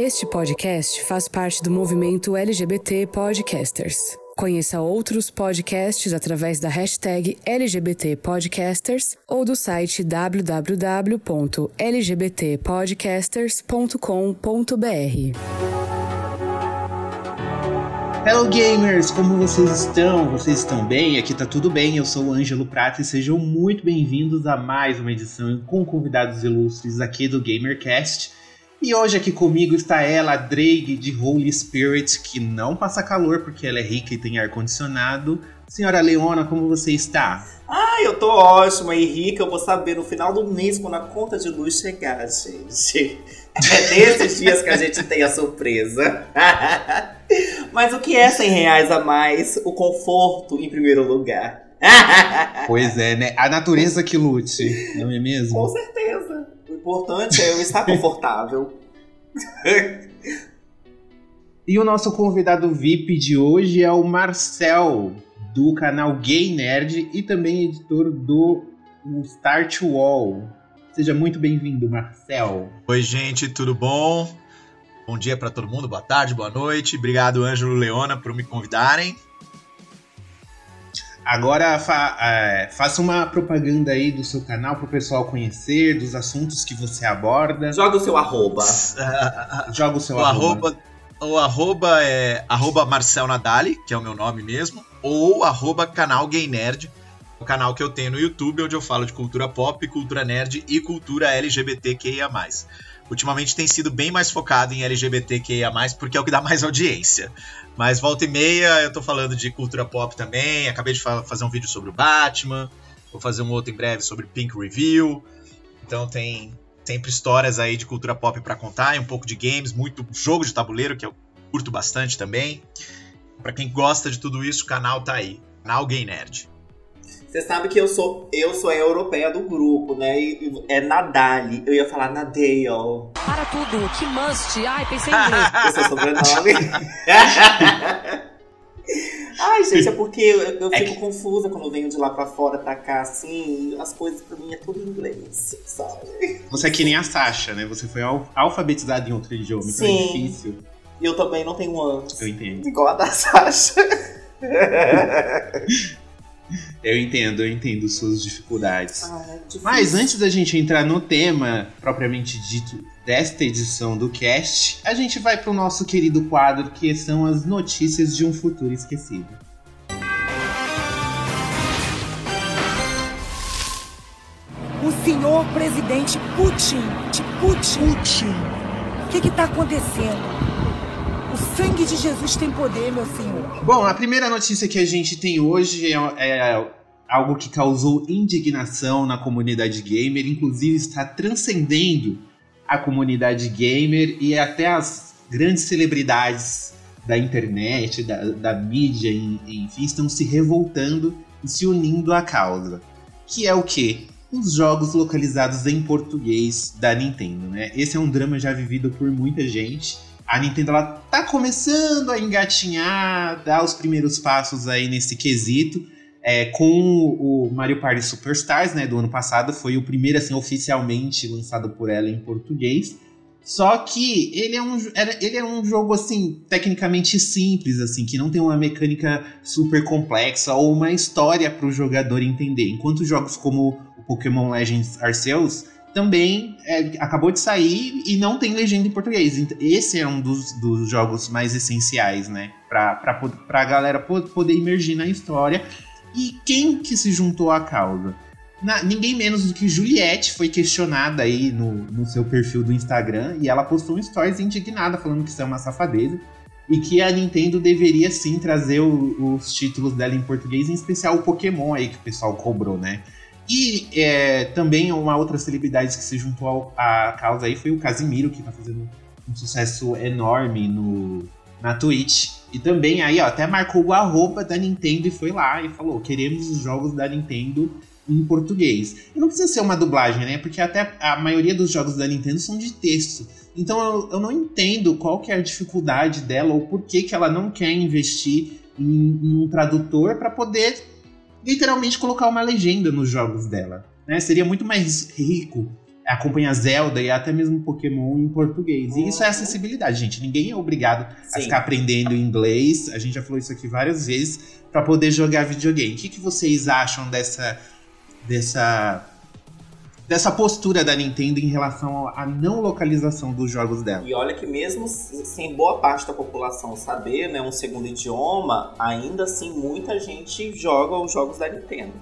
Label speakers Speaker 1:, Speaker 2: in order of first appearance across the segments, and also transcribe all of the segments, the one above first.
Speaker 1: Este podcast faz parte do movimento LGBT Podcasters. Conheça outros podcasts através da hashtag LGBT Podcasters ou do site www.lgbtpodcasters.com.br.
Speaker 2: Hello gamers, como vocês estão? Vocês estão bem? Aqui tá tudo bem. Eu sou o Ângelo Prata e sejam muito bem-vindos a mais uma edição com convidados ilustres aqui do GamerCast. E hoje aqui comigo está ela, a Drake de Holy Spirit, que não passa calor porque ela é rica e tem ar-condicionado. Senhora Leona, como você está?
Speaker 3: Ah, eu tô ótima e rica. Eu vou saber no final do mês, quando a conta de luz chegar, gente. É nesses dias que a gente tem a surpresa. Mas o que é 100 reais a mais? O conforto em primeiro lugar.
Speaker 2: pois é, né? A natureza que lute, não é mesmo?
Speaker 3: Com certeza importante é eu estar confortável.
Speaker 2: E o nosso convidado VIP de hoje é o Marcel, do canal Gay Nerd e também editor do Start Wall. Seja muito bem-vindo, Marcel.
Speaker 4: Oi, gente, tudo bom? Bom dia para todo mundo, boa tarde, boa noite. Obrigado, Ângelo Leona, por me convidarem.
Speaker 2: Agora fa é, faça uma propaganda aí do seu canal para o pessoal conhecer, dos assuntos que você aborda.
Speaker 3: Joga o seu arroba.
Speaker 2: Joga o seu
Speaker 4: o
Speaker 2: arroba.
Speaker 4: arroba. O arroba é arroba Marcel Nadali, que é o meu nome mesmo, ou arroba canal Gay Nerd, o canal que eu tenho no YouTube, onde eu falo de cultura pop, cultura nerd e cultura LGBTQIA+. Ultimamente tem sido bem mais focado em LGBTQIA+, porque é o que dá mais audiência. Mas volta e meia eu tô falando de cultura pop também. Acabei de fazer um vídeo sobre o Batman. Vou fazer um outro em breve sobre Pink Review. Então tem sempre histórias aí de cultura pop para contar, e um pouco de games, muito jogo de tabuleiro que eu curto bastante também. Para quem gosta de tudo isso, o canal tá aí, canal Gay Nerd.
Speaker 3: Você sabe que eu sou eu sou a europeia do grupo, né? E, é Nadali. Eu ia falar Nadale.
Speaker 1: Para tudo, que must. Ai, pensei em inglês.
Speaker 3: Esse é o sobrenome. Ai, gente, é porque eu, eu fico é que... confusa quando eu venho de lá pra fora pra cá, assim, as coisas pra mim é tudo em inglês, sabe?
Speaker 2: Você é que nem a Sasha, né? Você foi al alfabetizada em outro idioma, Sim. então é difícil.
Speaker 3: E eu também não tenho anos.
Speaker 2: Eu entendo.
Speaker 3: Igual a da Sasha.
Speaker 2: Eu entendo, eu entendo suas dificuldades. Ah, é Mas antes da gente entrar no tema propriamente dito desta edição do cast, a gente vai para o nosso querido quadro que são as notícias de um futuro esquecido.
Speaker 5: O senhor presidente Putin, de Putin, Putin. o que está acontecendo? O sangue de Jesus tem poder, meu senhor.
Speaker 2: Bom, a primeira notícia que a gente tem hoje é, é algo que causou indignação na comunidade gamer, inclusive está transcendendo a comunidade gamer e até as grandes celebridades da internet, da, da mídia, enfim, estão se revoltando e se unindo à causa. Que é o quê? Os jogos localizados em português da Nintendo, né? Esse é um drama já vivido por muita gente a Nintendo ela tá começando a engatinhar, dar os primeiros passos aí nesse quesito. É, com o Mario Party Superstars, né, do ano passado, foi o primeiro assim oficialmente lançado por ela em português. Só que ele é um, ele é um jogo assim tecnicamente simples, assim, que não tem uma mecânica super complexa ou uma história para o jogador entender. Enquanto jogos como o Pokémon Legends Arceus também é, acabou de sair e não tem legenda em português. Esse é um dos, dos jogos mais essenciais, né? Pra, pra, pra galera poder emergir na história. E quem que se juntou à causa? Na, ninguém menos do que Juliette foi questionada aí no, no seu perfil do Instagram e ela postou um stories indignada falando que isso é uma safadeza e que a Nintendo deveria sim trazer o, os títulos dela em português, em especial o Pokémon aí que o pessoal cobrou, né? E é, também uma outra celebridade que se juntou à causa aí foi o Casimiro, que tá fazendo um sucesso enorme no, na Twitch. E também aí, ó, até marcou o arroba da Nintendo e foi lá e falou: queremos os jogos da Nintendo em português. E não precisa ser uma dublagem, né? Porque até a maioria dos jogos da Nintendo são de texto. Então eu, eu não entendo qual que é a dificuldade dela ou por que, que ela não quer investir em, em um tradutor para poder literalmente colocar uma legenda nos jogos dela. Né? Seria muito mais rico acompanha Zelda e até mesmo Pokémon em português. E isso é acessibilidade, gente. Ninguém é obrigado Sim. a ficar aprendendo inglês. A gente já falou isso aqui várias vezes para poder jogar videogame. O que, que vocês acham dessa dessa dessa postura da Nintendo em relação à não localização dos jogos dela.
Speaker 3: E olha que mesmo sem boa parte da população saber, né, um segundo idioma, ainda assim muita gente joga os jogos da Nintendo.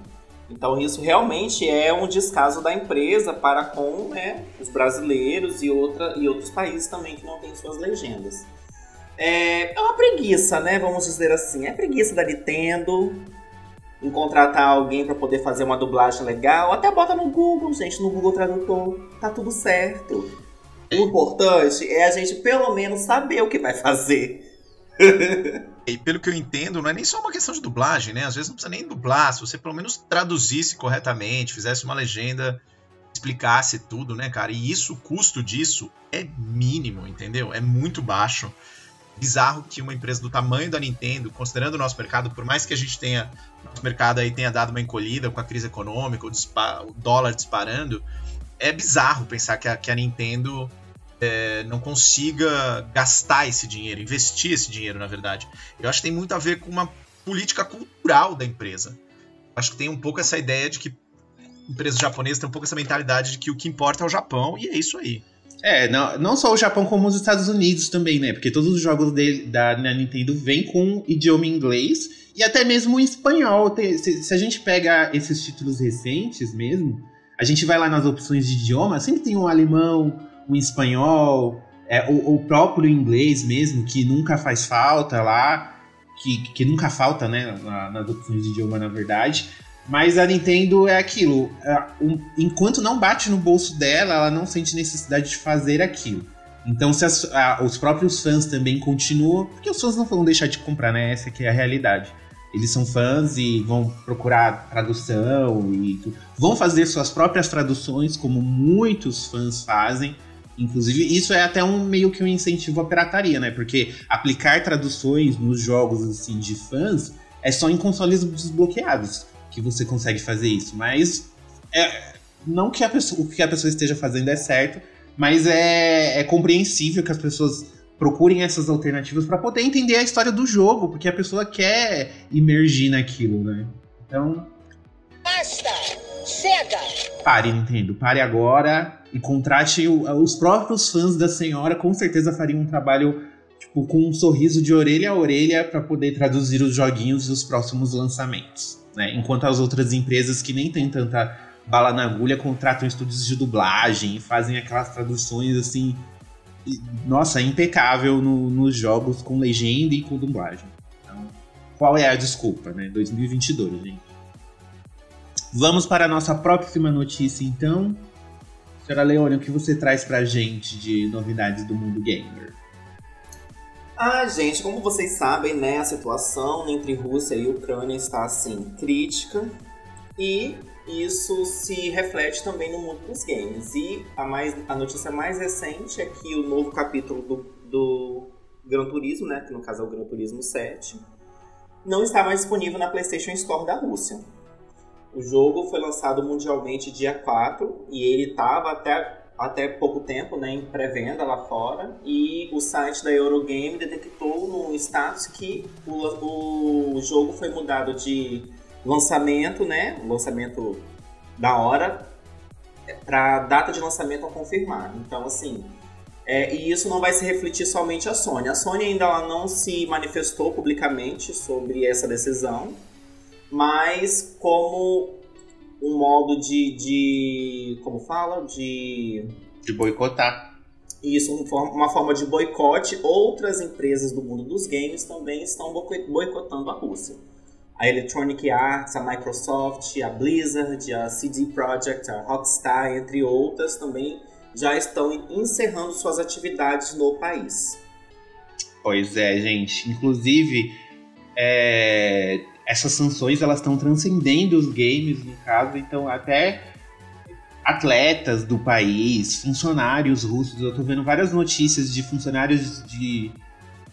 Speaker 3: Então isso realmente é um descaso da empresa para com né, os brasileiros e, outra, e outros países também que não têm suas legendas. É, é uma preguiça, né? Vamos dizer assim. É preguiça da Nintendo em contratar alguém para poder fazer uma dublagem legal. Até bota no Google, gente, no Google Tradutor. Tá tudo certo. O importante é a gente pelo menos saber o que vai fazer.
Speaker 4: E pelo que eu entendo, não é nem só uma questão de dublagem, né? Às vezes não precisa nem dublar, se você pelo menos traduzisse corretamente, fizesse uma legenda, explicasse tudo, né, cara? E isso, o custo disso é mínimo, entendeu? É muito baixo. Bizarro que uma empresa do tamanho da Nintendo, considerando o nosso mercado, por mais que a gente tenha, nosso mercado aí tenha dado uma encolhida com a crise econômica, o, o dólar disparando, é bizarro pensar que a, que a Nintendo é, não consiga gastar esse dinheiro, investir esse dinheiro, na verdade. Eu acho que tem muito a ver com uma política cultural da empresa. Acho que tem um pouco essa ideia de que empresas japonesas têm um pouco essa mentalidade de que o que importa é o Japão, e é isso aí.
Speaker 2: É, não, não só o Japão, como os Estados Unidos também, né? Porque todos os jogos da, Nintendo vêm com idioma inglês e até mesmo espanhol. Se, se, a gente pega esses títulos recentes mesmo, a gente vai lá nas opções de idioma, sempre tem um alemão, um espanhol, é, o, o, próprio inglês mesmo, que nunca faz falta lá, que, que nunca falta, né, nas opções de idioma, na verdade. Mas a Nintendo é aquilo, é, enquanto não bate no bolso dela, ela não sente necessidade de fazer aquilo. Então, se as, a, os próprios fãs também continuam, porque os fãs não vão deixar de comprar, né? Essa é a realidade. Eles são fãs e vão procurar tradução e vão fazer suas próprias traduções, como muitos fãs fazem. Inclusive, isso é até um meio que um incentivo à pirataria, né? Porque aplicar traduções nos jogos assim de fãs é só em consoles desbloqueados que você consegue fazer isso. Mas é, não que a pessoa, o que a pessoa esteja fazendo é certo, mas é, é compreensível que as pessoas procurem essas alternativas para poder entender a história do jogo, porque a pessoa quer imergir naquilo, né? Então. Basta! Chega! Pare, Nintendo, pare agora e contrate o, os próprios fãs da senhora, com certeza fariam um trabalho tipo, com um sorriso de orelha a orelha para poder traduzir os joguinhos e os próximos lançamentos. Né? Enquanto as outras empresas que nem têm tanta bala na agulha contratam estúdios de dublagem e fazem aquelas traduções assim. Nossa, impecável no, nos jogos com legenda e com dublagem. Então, qual é a desculpa, né? 2022, gente. Vamos para a nossa próxima notícia, então. Senhora Leone, o que você traz pra gente de novidades do mundo gamer?
Speaker 3: Ah, gente, como vocês sabem, né, a situação entre Rússia e Ucrânia está assim crítica e isso se reflete também no mundo dos games. E a, mais, a notícia mais recente é que o novo capítulo do, do Gran Turismo, né, que no caso é o Gran Turismo 7, não está mais disponível na PlayStation Store da Rússia. O jogo foi lançado mundialmente dia 4 e ele estava até, até pouco tempo né, em pré-venda lá fora. E o site da Eurogame detectou no status que o, o jogo foi mudado de lançamento, né? Lançamento da hora, para data de lançamento a confirmar. Então, assim, é, e isso não vai se refletir somente a Sony. A Sony ainda não se manifestou publicamente sobre essa decisão, mas como um modo de, de como fala, de
Speaker 2: de boicotar.
Speaker 3: Isso, uma forma de boicote. Outras empresas do mundo dos games também estão boicotando a Rússia. A Electronic Arts, a Microsoft, a Blizzard, a CD Projekt, a Rockstar, entre outras, também já estão encerrando suas atividades no país.
Speaker 2: Pois é, gente. Inclusive, é, essas sanções elas estão transcendendo os games, no caso, então até atletas do país, funcionários russos, eu tô vendo várias notícias de funcionários de,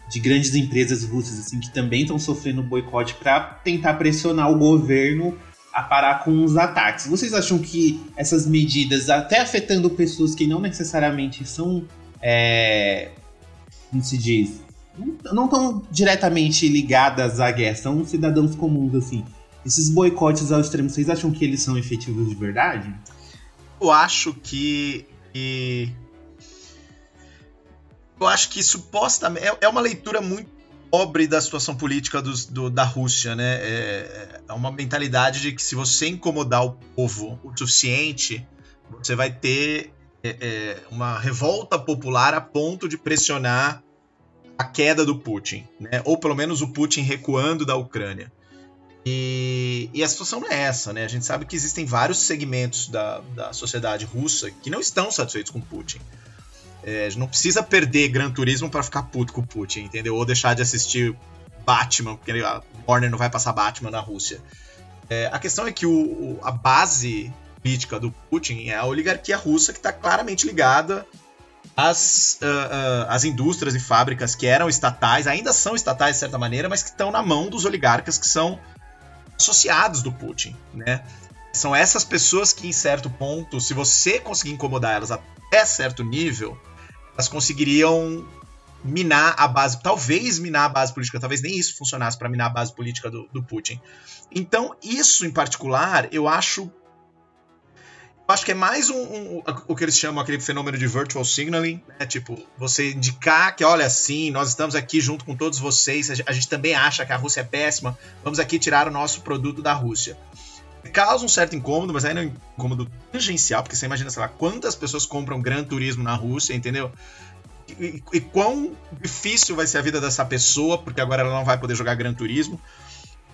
Speaker 2: de grandes empresas russas assim que também estão sofrendo boicote para tentar pressionar o governo a parar com os ataques. Vocês acham que essas medidas, até afetando pessoas que não necessariamente são. É, como se diz? Não estão diretamente ligadas à guerra, são cidadãos comuns, assim. Esses boicotes ao extremo, vocês acham que eles são efetivos de verdade?
Speaker 4: Eu acho que. que... Eu acho que supostamente. É, é uma leitura muito pobre da situação política do, da Rússia, né? É, é, uma mentalidade de que se você incomodar o povo o suficiente, você vai ter é, é, uma revolta popular a ponto de pressionar a queda do Putin, né? Ou pelo menos o Putin recuando da Ucrânia. E, e, a situação não é essa, né? A gente sabe que existem vários segmentos da, da sociedade russa que não estão satisfeitos com Putin. É, não precisa perder Gran Turismo para ficar puto com o Putin, entendeu? Ou deixar de assistir Batman, porque a Warner não vai passar Batman na Rússia. É, a questão é que o, a base política do Putin é a oligarquia russa que está claramente ligada às, uh, uh, às indústrias e fábricas que eram estatais, ainda são estatais de certa maneira, mas que estão na mão dos oligarcas que são associados do Putin, né? São essas pessoas que, em certo ponto, se você conseguir incomodar elas até certo nível, elas conseguiriam minar a base, talvez minar a base política, talvez nem isso funcionasse para minar a base política do, do, Putin. Então, isso em particular, eu acho. Acho que é mais um, um, o que eles chamam aquele fenômeno de virtual signaling, né? Tipo, você indicar que, olha, sim, nós estamos aqui junto com todos vocês, a gente também acha que a Rússia é péssima, vamos aqui tirar o nosso produto da Rússia causa um certo incômodo, mas ainda é um incômodo tangencial, porque você imagina, sei lá, quantas pessoas compram Gran Turismo na Rússia, entendeu? E, e, quão difícil vai ser a vida dessa pessoa, porque agora ela não vai poder jogar Gran Turismo.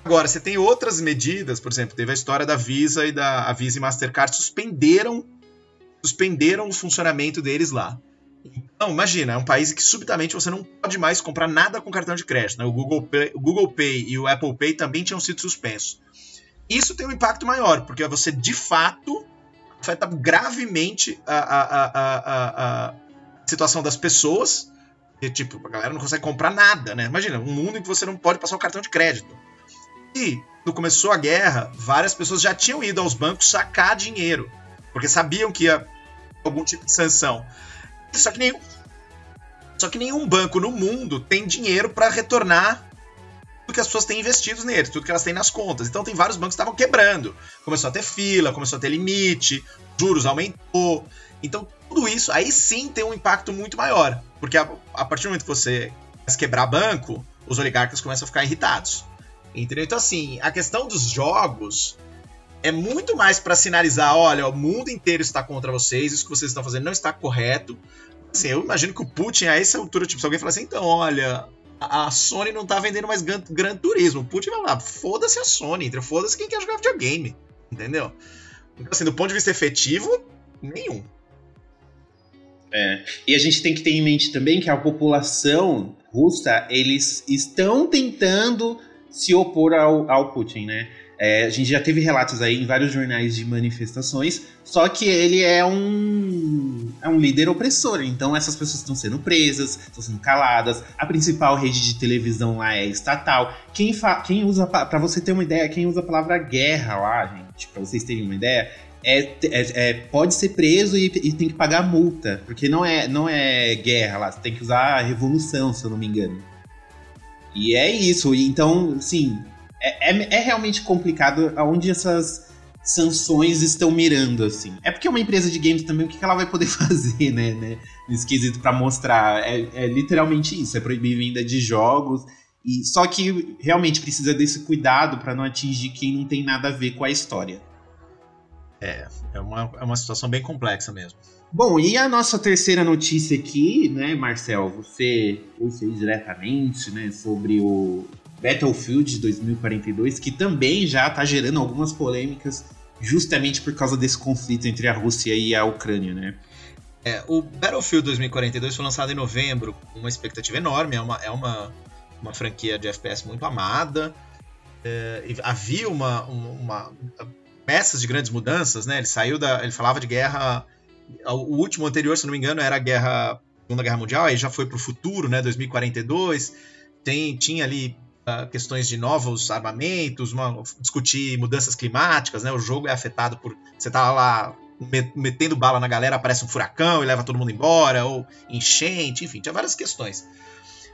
Speaker 4: Agora, você tem outras medidas, por exemplo, teve a história da Visa e da a Visa e Mastercard suspenderam suspenderam o funcionamento deles lá. Então, imagina, é um país que subitamente você não pode mais comprar nada com cartão de crédito. Né? O, Google Pay, o Google Pay e o Apple Pay também tinham sido suspensos. Isso tem um impacto maior, porque você de fato afeta gravemente a, a, a, a situação das pessoas. E, tipo, a galera não consegue comprar nada, né? Imagina, um mundo em que você não pode passar o cartão de crédito. E, quando começou a guerra, várias pessoas já tinham ido aos bancos sacar dinheiro, porque sabiam que ia algum tipo de sanção. Só que nenhum, só que nenhum banco no mundo tem dinheiro para retornar tudo que as pessoas têm investido neles, tudo que elas têm nas contas. Então tem vários bancos que estavam quebrando. Começou a ter fila, começou a ter limite, juros aumentou. Então tudo isso aí sim tem um impacto muito maior. Porque a, a partir do momento que você quebrar banco, os oligarcas começam a ficar irritados. Entendeu? Então, assim, a questão dos jogos é muito mais para sinalizar: olha, o mundo inteiro está contra vocês, isso que vocês estão fazendo não está correto. Assim, eu imagino que o Putin, a essa altura, tipo, se alguém falar assim, então, olha, a Sony não tá vendendo mais Gran, Gran Turismo. Putin vai lá, foda-se a Sony, foda-se quem quer jogar videogame, entendeu? Então, assim, do ponto de vista efetivo, nenhum.
Speaker 2: É. E a gente tem que ter em mente também que a população russa, eles estão tentando se opor ao, ao Putin, né? É, a gente já teve relatos aí em vários jornais de manifestações, só que ele é um, é um líder opressor, então essas pessoas estão sendo presas, estão sendo caladas. A principal rede de televisão lá é estatal. Quem, quem usa, para você ter uma ideia, quem usa a palavra guerra lá, gente, para vocês terem uma ideia, é, é, é, pode ser preso e, e, tem que pagar multa, porque não é, não é guerra lá, você tem que usar revolução, se eu não me engano. E é isso, então, sim, é, é, é, realmente complicado aonde essas sanções estão mirando, assim. É porque uma empresa de games também, o que ela vai poder fazer, né? né esquisito para mostrar. É, é, literalmente isso, é proibir venda de jogos. E, só que realmente precisa desse cuidado para não atingir quem não tem nada a ver com a história.
Speaker 4: É, é uma, é uma situação bem complexa mesmo.
Speaker 2: Bom, e a nossa terceira notícia aqui, né, Marcel? Você trouxe diretamente, né, sobre o Battlefield 2042, que também já está gerando algumas polêmicas justamente por causa desse conflito entre a Rússia e a Ucrânia, né?
Speaker 4: É, o Battlefield 2042 foi lançado em novembro, com uma expectativa enorme, é uma, é uma, uma franquia de FPS muito amada. É, havia uma, uma, uma peças de grandes mudanças, né? Ele saiu da. Ele falava de guerra. O último anterior, se não me engano, era a guerra. Segunda Guerra Mundial, aí já foi para o futuro, né? 2042. Tem, tinha ali uh, questões de novos armamentos, uma, discutir mudanças climáticas, né? O jogo é afetado por. Você tá lá metendo bala na galera, aparece um furacão e leva todo mundo embora, ou enchente, enfim, tinha várias questões.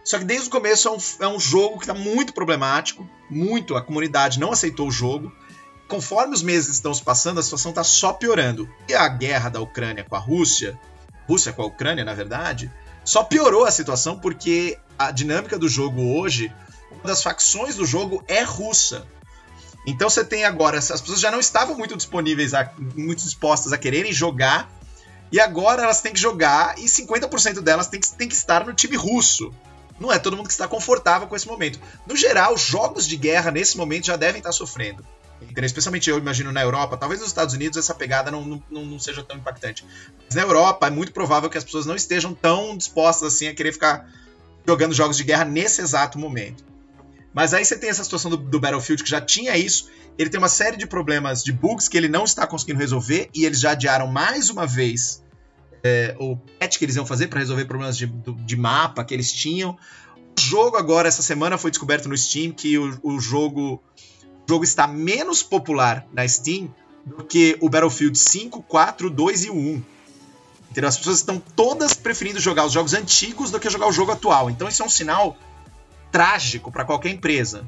Speaker 4: Só que desde o começo é um, é um jogo que está muito problemático, muito, a comunidade não aceitou o jogo. Conforme os meses estão se passando, a situação está só piorando. E a guerra da Ucrânia com a Rússia, Rússia com a Ucrânia, na verdade, só piorou a situação porque a dinâmica do jogo hoje, uma das facções do jogo é russa. Então você tem agora, as pessoas já não estavam muito disponíveis, a, muito dispostas a quererem jogar, e agora elas têm que jogar, e 50% delas têm que, têm que estar no time russo. Não é todo mundo que está confortável com esse momento. No geral, jogos de guerra nesse momento já devem estar sofrendo. Especialmente eu imagino na Europa, talvez nos Estados Unidos essa pegada não, não, não seja tão impactante. Mas na Europa é muito provável que as pessoas não estejam tão dispostas assim a querer ficar jogando jogos de guerra nesse exato momento. Mas aí você tem essa situação do, do, Battlefield que já tinha isso. Ele tem uma série de problemas de bugs que ele não está conseguindo resolver e eles já adiaram mais uma vez é, o patch que eles iam fazer para resolver problemas de, de, mapa que eles tinham. O jogo agora, essa semana, foi descoberto no Steam que o, o jogo, jogo está menos popular na Steam do que o Battlefield 5, 4, 2 e 1. Entendeu? As pessoas estão todas preferindo jogar os jogos antigos do que jogar o jogo atual. Então isso é um sinal trágico para qualquer empresa.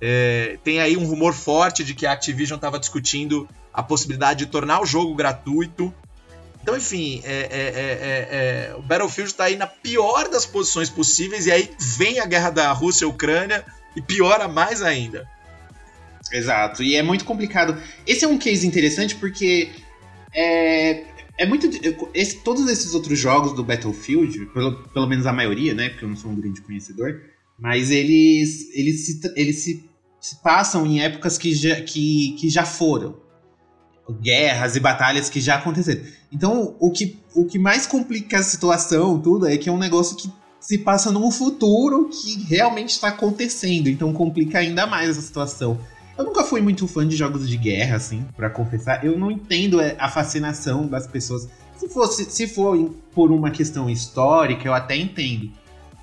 Speaker 4: É, tem aí um rumor forte de que a Activision estava discutindo a possibilidade de tornar o jogo gratuito. Então, enfim, é, é, é, é o Battlefield está aí na pior das posições possíveis, e aí vem a guerra da Rússia e Ucrânia e piora mais ainda.
Speaker 2: Exato, e é muito complicado. Esse é um case interessante porque é, é muito. Esse, todos esses outros jogos do Battlefield, pelo, pelo menos a maioria, né? Porque eu não sou um grande conhecedor, mas eles, eles, se, eles se, se passam em épocas que já, que, que já foram. Guerras e batalhas que já aconteceram. Então, o que, o que mais complica a situação, tudo, é que é um negócio que se passa num futuro que realmente está acontecendo. Então, complica ainda mais essa situação. Eu nunca fui muito fã de jogos de guerra, assim, para confessar. Eu não entendo é, a fascinação das pessoas. Se, fosse, se for por uma questão histórica, eu até entendo.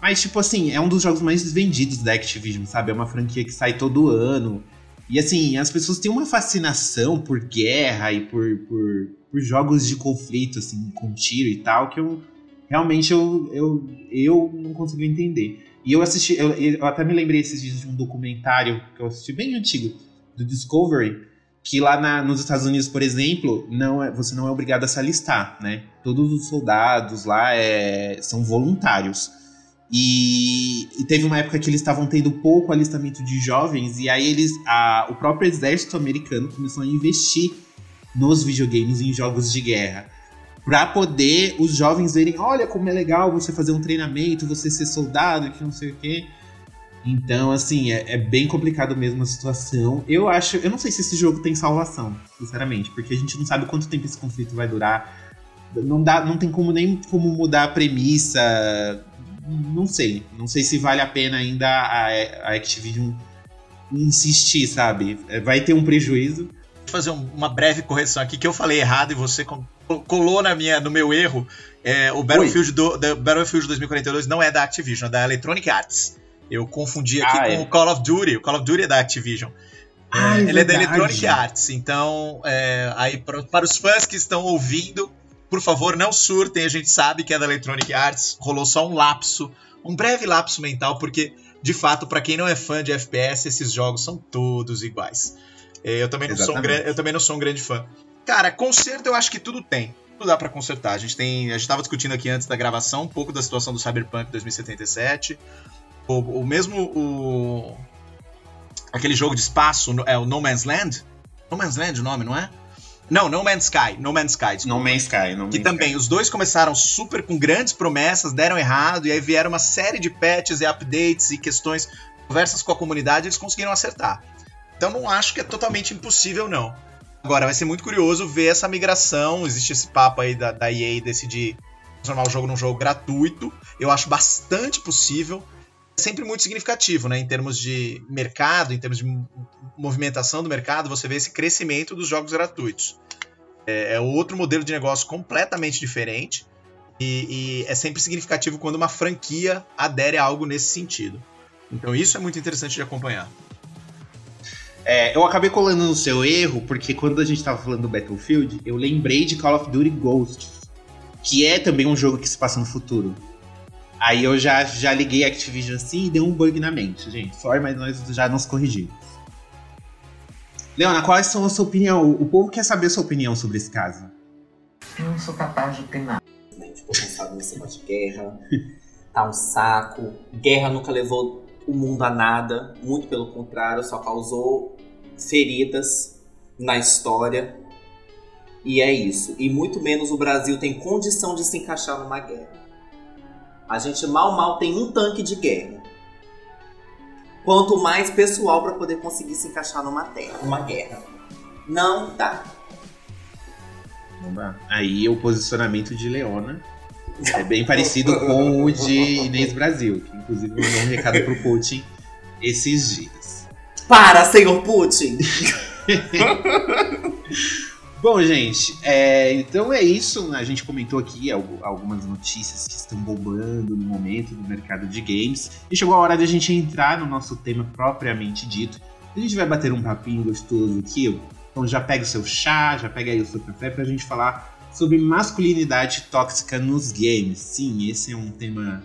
Speaker 2: Mas, tipo assim, é um dos jogos mais vendidos da Activision, sabe? É uma franquia que sai todo ano. E assim, as pessoas têm uma fascinação por guerra e por, por, por jogos de conflito, assim, com tiro e tal, que eu realmente eu, eu, eu não consigo entender. E eu assisti, eu, eu até me lembrei esses dias de um documentário que eu assisti bem antigo, do Discovery, que lá na, nos Estados Unidos, por exemplo, não é, você não é obrigado a se alistar, né? Todos os soldados lá é, são voluntários. E, e, teve uma época que eles estavam tendo pouco alistamento de jovens, e aí eles. A, o próprio exército americano começou a investir nos videogames em jogos de guerra. Para poder os jovens verem, olha como é legal você fazer um treinamento, você ser soldado, que não sei o quê. Então, assim, é, é, bem complicado mesmo a situação. Eu acho. Eu não sei se esse jogo tem salvação, sinceramente, porque a gente não sabe quanto tempo esse conflito vai durar. Não, dá, não tem como nem como mudar a premissa não sei. Não sei se vale a pena ainda a, a Activision insistir, sabe? É, vai ter um prejuízo.
Speaker 4: Vou fazer uma breve correção aqui que eu falei errado e você colou na minha, no meu erro. É, o Battlefield, do, Battlefield 2042 não é da Activision, é da Electronic Arts. Eu confundi aqui ah, com é. o Call of Duty. O Call of Duty é da Activision. Ah, é, ele é da Electronic Arts. Então, é, aí para, para os fãs que estão ouvindo, por favor, não surtem, a gente sabe que é da Electronic Arts, rolou só um lapso, um breve lapso mental, porque, de fato, para quem não é fã de FPS, esses jogos são todos iguais. É, eu também, não sou um, eu também não sou um grande fã. Cara, conserto eu acho que tudo tem. Tudo dá para consertar. A gente tem. A gente tava discutindo aqui antes da gravação um pouco da situação do Cyberpunk 2077. O, o mesmo. O, aquele jogo de espaço, é o No Man's Land? No Man's Land o nome, não é? Não, No Man's Sky. No Man's Sky.
Speaker 2: Desculpa. No Man's Sky. No Man's
Speaker 4: que também,
Speaker 2: Sky.
Speaker 4: os dois começaram super com grandes promessas, deram errado, e aí vieram uma série de patches e updates e questões, conversas com a comunidade, eles conseguiram acertar. Então não acho que é totalmente impossível, não. Agora, vai ser muito curioso ver essa migração. Existe esse papo aí da, da EA decidir transformar o jogo num jogo gratuito. Eu acho bastante possível. É sempre muito significativo, né? Em termos de mercado, em termos de movimentação do mercado, você vê esse crescimento dos jogos gratuitos. É, é outro modelo de negócio completamente diferente e, e, é sempre significativo quando uma franquia adere a algo nesse sentido. Então isso é muito interessante de acompanhar.
Speaker 2: É, eu acabei colando no seu erro, porque quando a gente tava falando do Battlefield, eu lembrei de Call of Duty Ghosts, que é também um jogo que se passa no futuro. Aí eu já, já liguei a Activision assim e deu um bug na mente, gente. Sorry, mas nós já nos corrigimos. Leona, qual é a sua opinião? O povo quer saber a sua opinião sobre esse caso.
Speaker 5: Eu não sou capaz de opinar.
Speaker 3: Ficou cansado nesse negócio de guerra. Tá um saco. Guerra nunca levou o mundo a nada. Muito pelo contrário, só causou feridas na história. E é isso. E muito menos o Brasil tem condição de se encaixar numa guerra. A gente mal mal tem um tanque de guerra. Quanto mais pessoal para poder conseguir se encaixar numa terra, numa guerra. Não dá.
Speaker 2: Aí o posicionamento de Leona é bem parecido com o de Inês Brasil, que inclusive mandou um recado pro Putin esses dias.
Speaker 3: Para, senhor Putin!
Speaker 2: Bom, gente, é, então é isso. A gente comentou aqui algumas notícias que estão bombando no momento no mercado de games. E chegou a hora de a gente entrar no nosso tema propriamente dito. A gente vai bater um papinho gostoso aqui. Então já pega o seu chá, já pega aí o seu café pra gente falar sobre masculinidade tóxica nos games. Sim, esse é um tema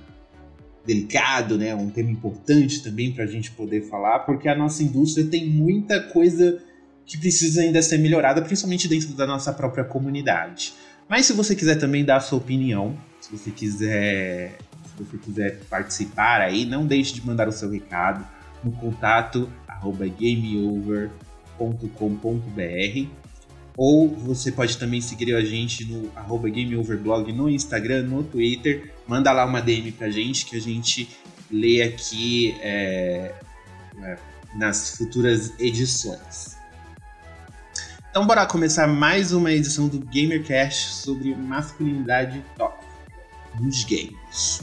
Speaker 2: delicado, né? Um tema importante também pra gente poder falar, porque a nossa indústria tem muita coisa que precisa ainda ser melhorada, principalmente dentro da nossa própria comunidade. Mas se você quiser também dar a sua opinião, se você quiser, se você quiser participar aí, não deixe de mandar o seu recado no contato gameover.com.br ou você pode também seguir a gente no arroba gameoverblog no Instagram, no Twitter. Manda lá uma DM pra gente que a gente lê aqui é, é nas futuras edições. Então bora começar mais uma edição do GamerCast sobre masculinidade tóxica nos games.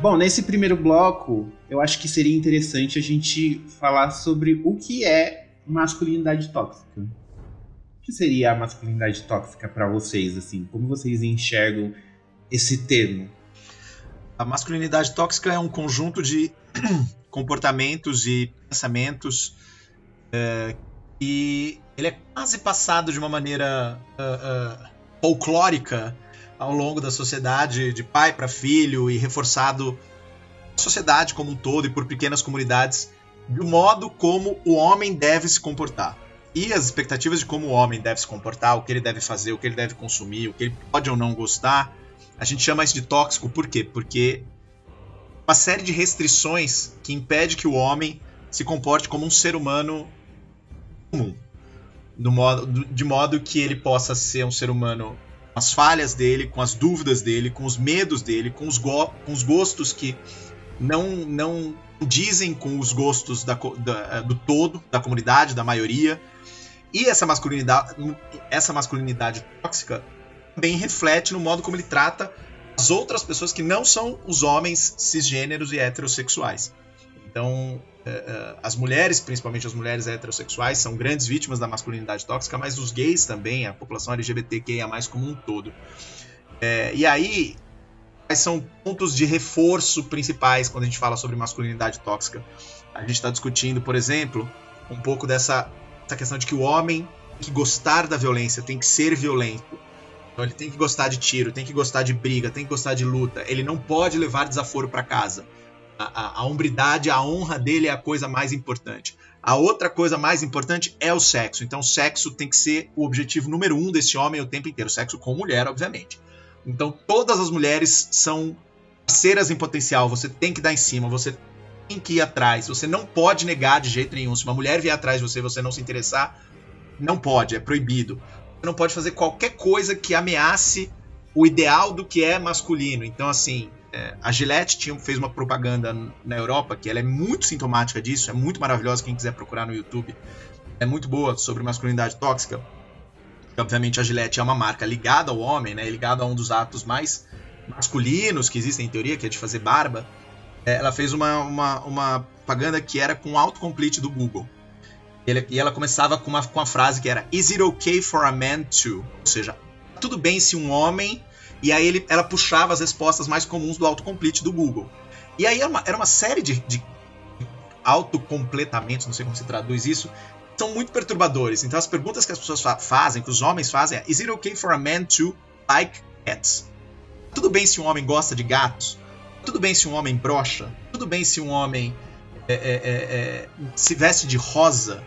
Speaker 2: Bom, nesse primeiro bloco, eu acho que seria interessante a gente falar sobre o que é masculinidade tóxica. O que seria a masculinidade tóxica para vocês, assim? Como vocês enxergam esse termo?
Speaker 4: A masculinidade tóxica é um conjunto de comportamentos e pensamentos é, e ele é quase passado de uma maneira uh, uh, folclórica ao longo da sociedade, de pai para filho, e reforçado na sociedade como um todo e por pequenas comunidades, do modo como o homem deve se comportar. E as expectativas de como o homem deve se comportar, o que ele deve fazer, o que ele deve consumir, o que ele pode ou não gostar, a gente chama isso de tóxico, por quê? Porque uma série de restrições que impede que o homem se comporte como um ser humano comum. Modo, de modo que ele possa ser um ser humano as falhas dele, com as dúvidas dele, com os medos dele, com os, go com os gostos que não, não dizem com os gostos da, da, do todo, da comunidade, da maioria. E essa masculinidade, essa masculinidade tóxica também reflete no modo como ele trata as outras pessoas que não são os homens cisgêneros e heterossexuais. Então, é, é, as mulheres, principalmente as mulheres heterossexuais, são grandes vítimas da masculinidade tóxica, mas os gays também, a população LGBTQIA como um todo. É, e aí, quais são pontos de reforço principais quando a gente fala sobre masculinidade tóxica? A gente está discutindo, por exemplo, um pouco dessa, dessa questão de que o homem tem que gostar da violência, tem que ser violento. Então ele tem que gostar de tiro, tem que gostar de briga, tem que gostar de luta. Ele não pode levar desaforo para casa a, a, hombridade, a honra dele é a coisa mais importante. A outra coisa mais importante é o sexo. Então, o sexo tem que ser o objetivo número um desse homem o tempo inteiro. Sexo com mulher, obviamente. Então, todas as mulheres são parceiras em potencial. Você tem que dar em cima. Você tem que ir atrás. Você não pode negar de jeito nenhum. Se uma mulher vier atrás de você e você não se interessar, não pode, é proibido. Você não pode fazer qualquer coisa que ameace o ideal do que é masculino. Então, assim, é, a Gillette tinha, fez uma propaganda na Europa que ela é muito sintomática disso, é muito maravilhosa. Quem quiser procurar no YouTube, é muito boa sobre masculinidade tóxica. Obviamente, a Gillette é uma marca ligada ao homem, né? Ligada a um dos atos mais masculinos que existem em teoria, que é de fazer barba. É, ela fez uma, uma, uma propaganda que era com autocomplete do Google. E ela começava com uma, com uma frase que era Is it okay for a man to? Ou seja, tudo bem se um homem. E aí ele, ela puxava as respostas mais comuns do autocomplete do Google. E aí era uma, era uma série de, de autocompletamentos, não sei como se traduz isso, são muito perturbadores. Então as perguntas que as pessoas fa fazem, que os homens fazem é: Is it okay for a man to like cats? Tudo bem se um homem gosta de gatos? Tudo bem se um homem brocha? Tudo bem se um homem é, é, é, é se veste de rosa?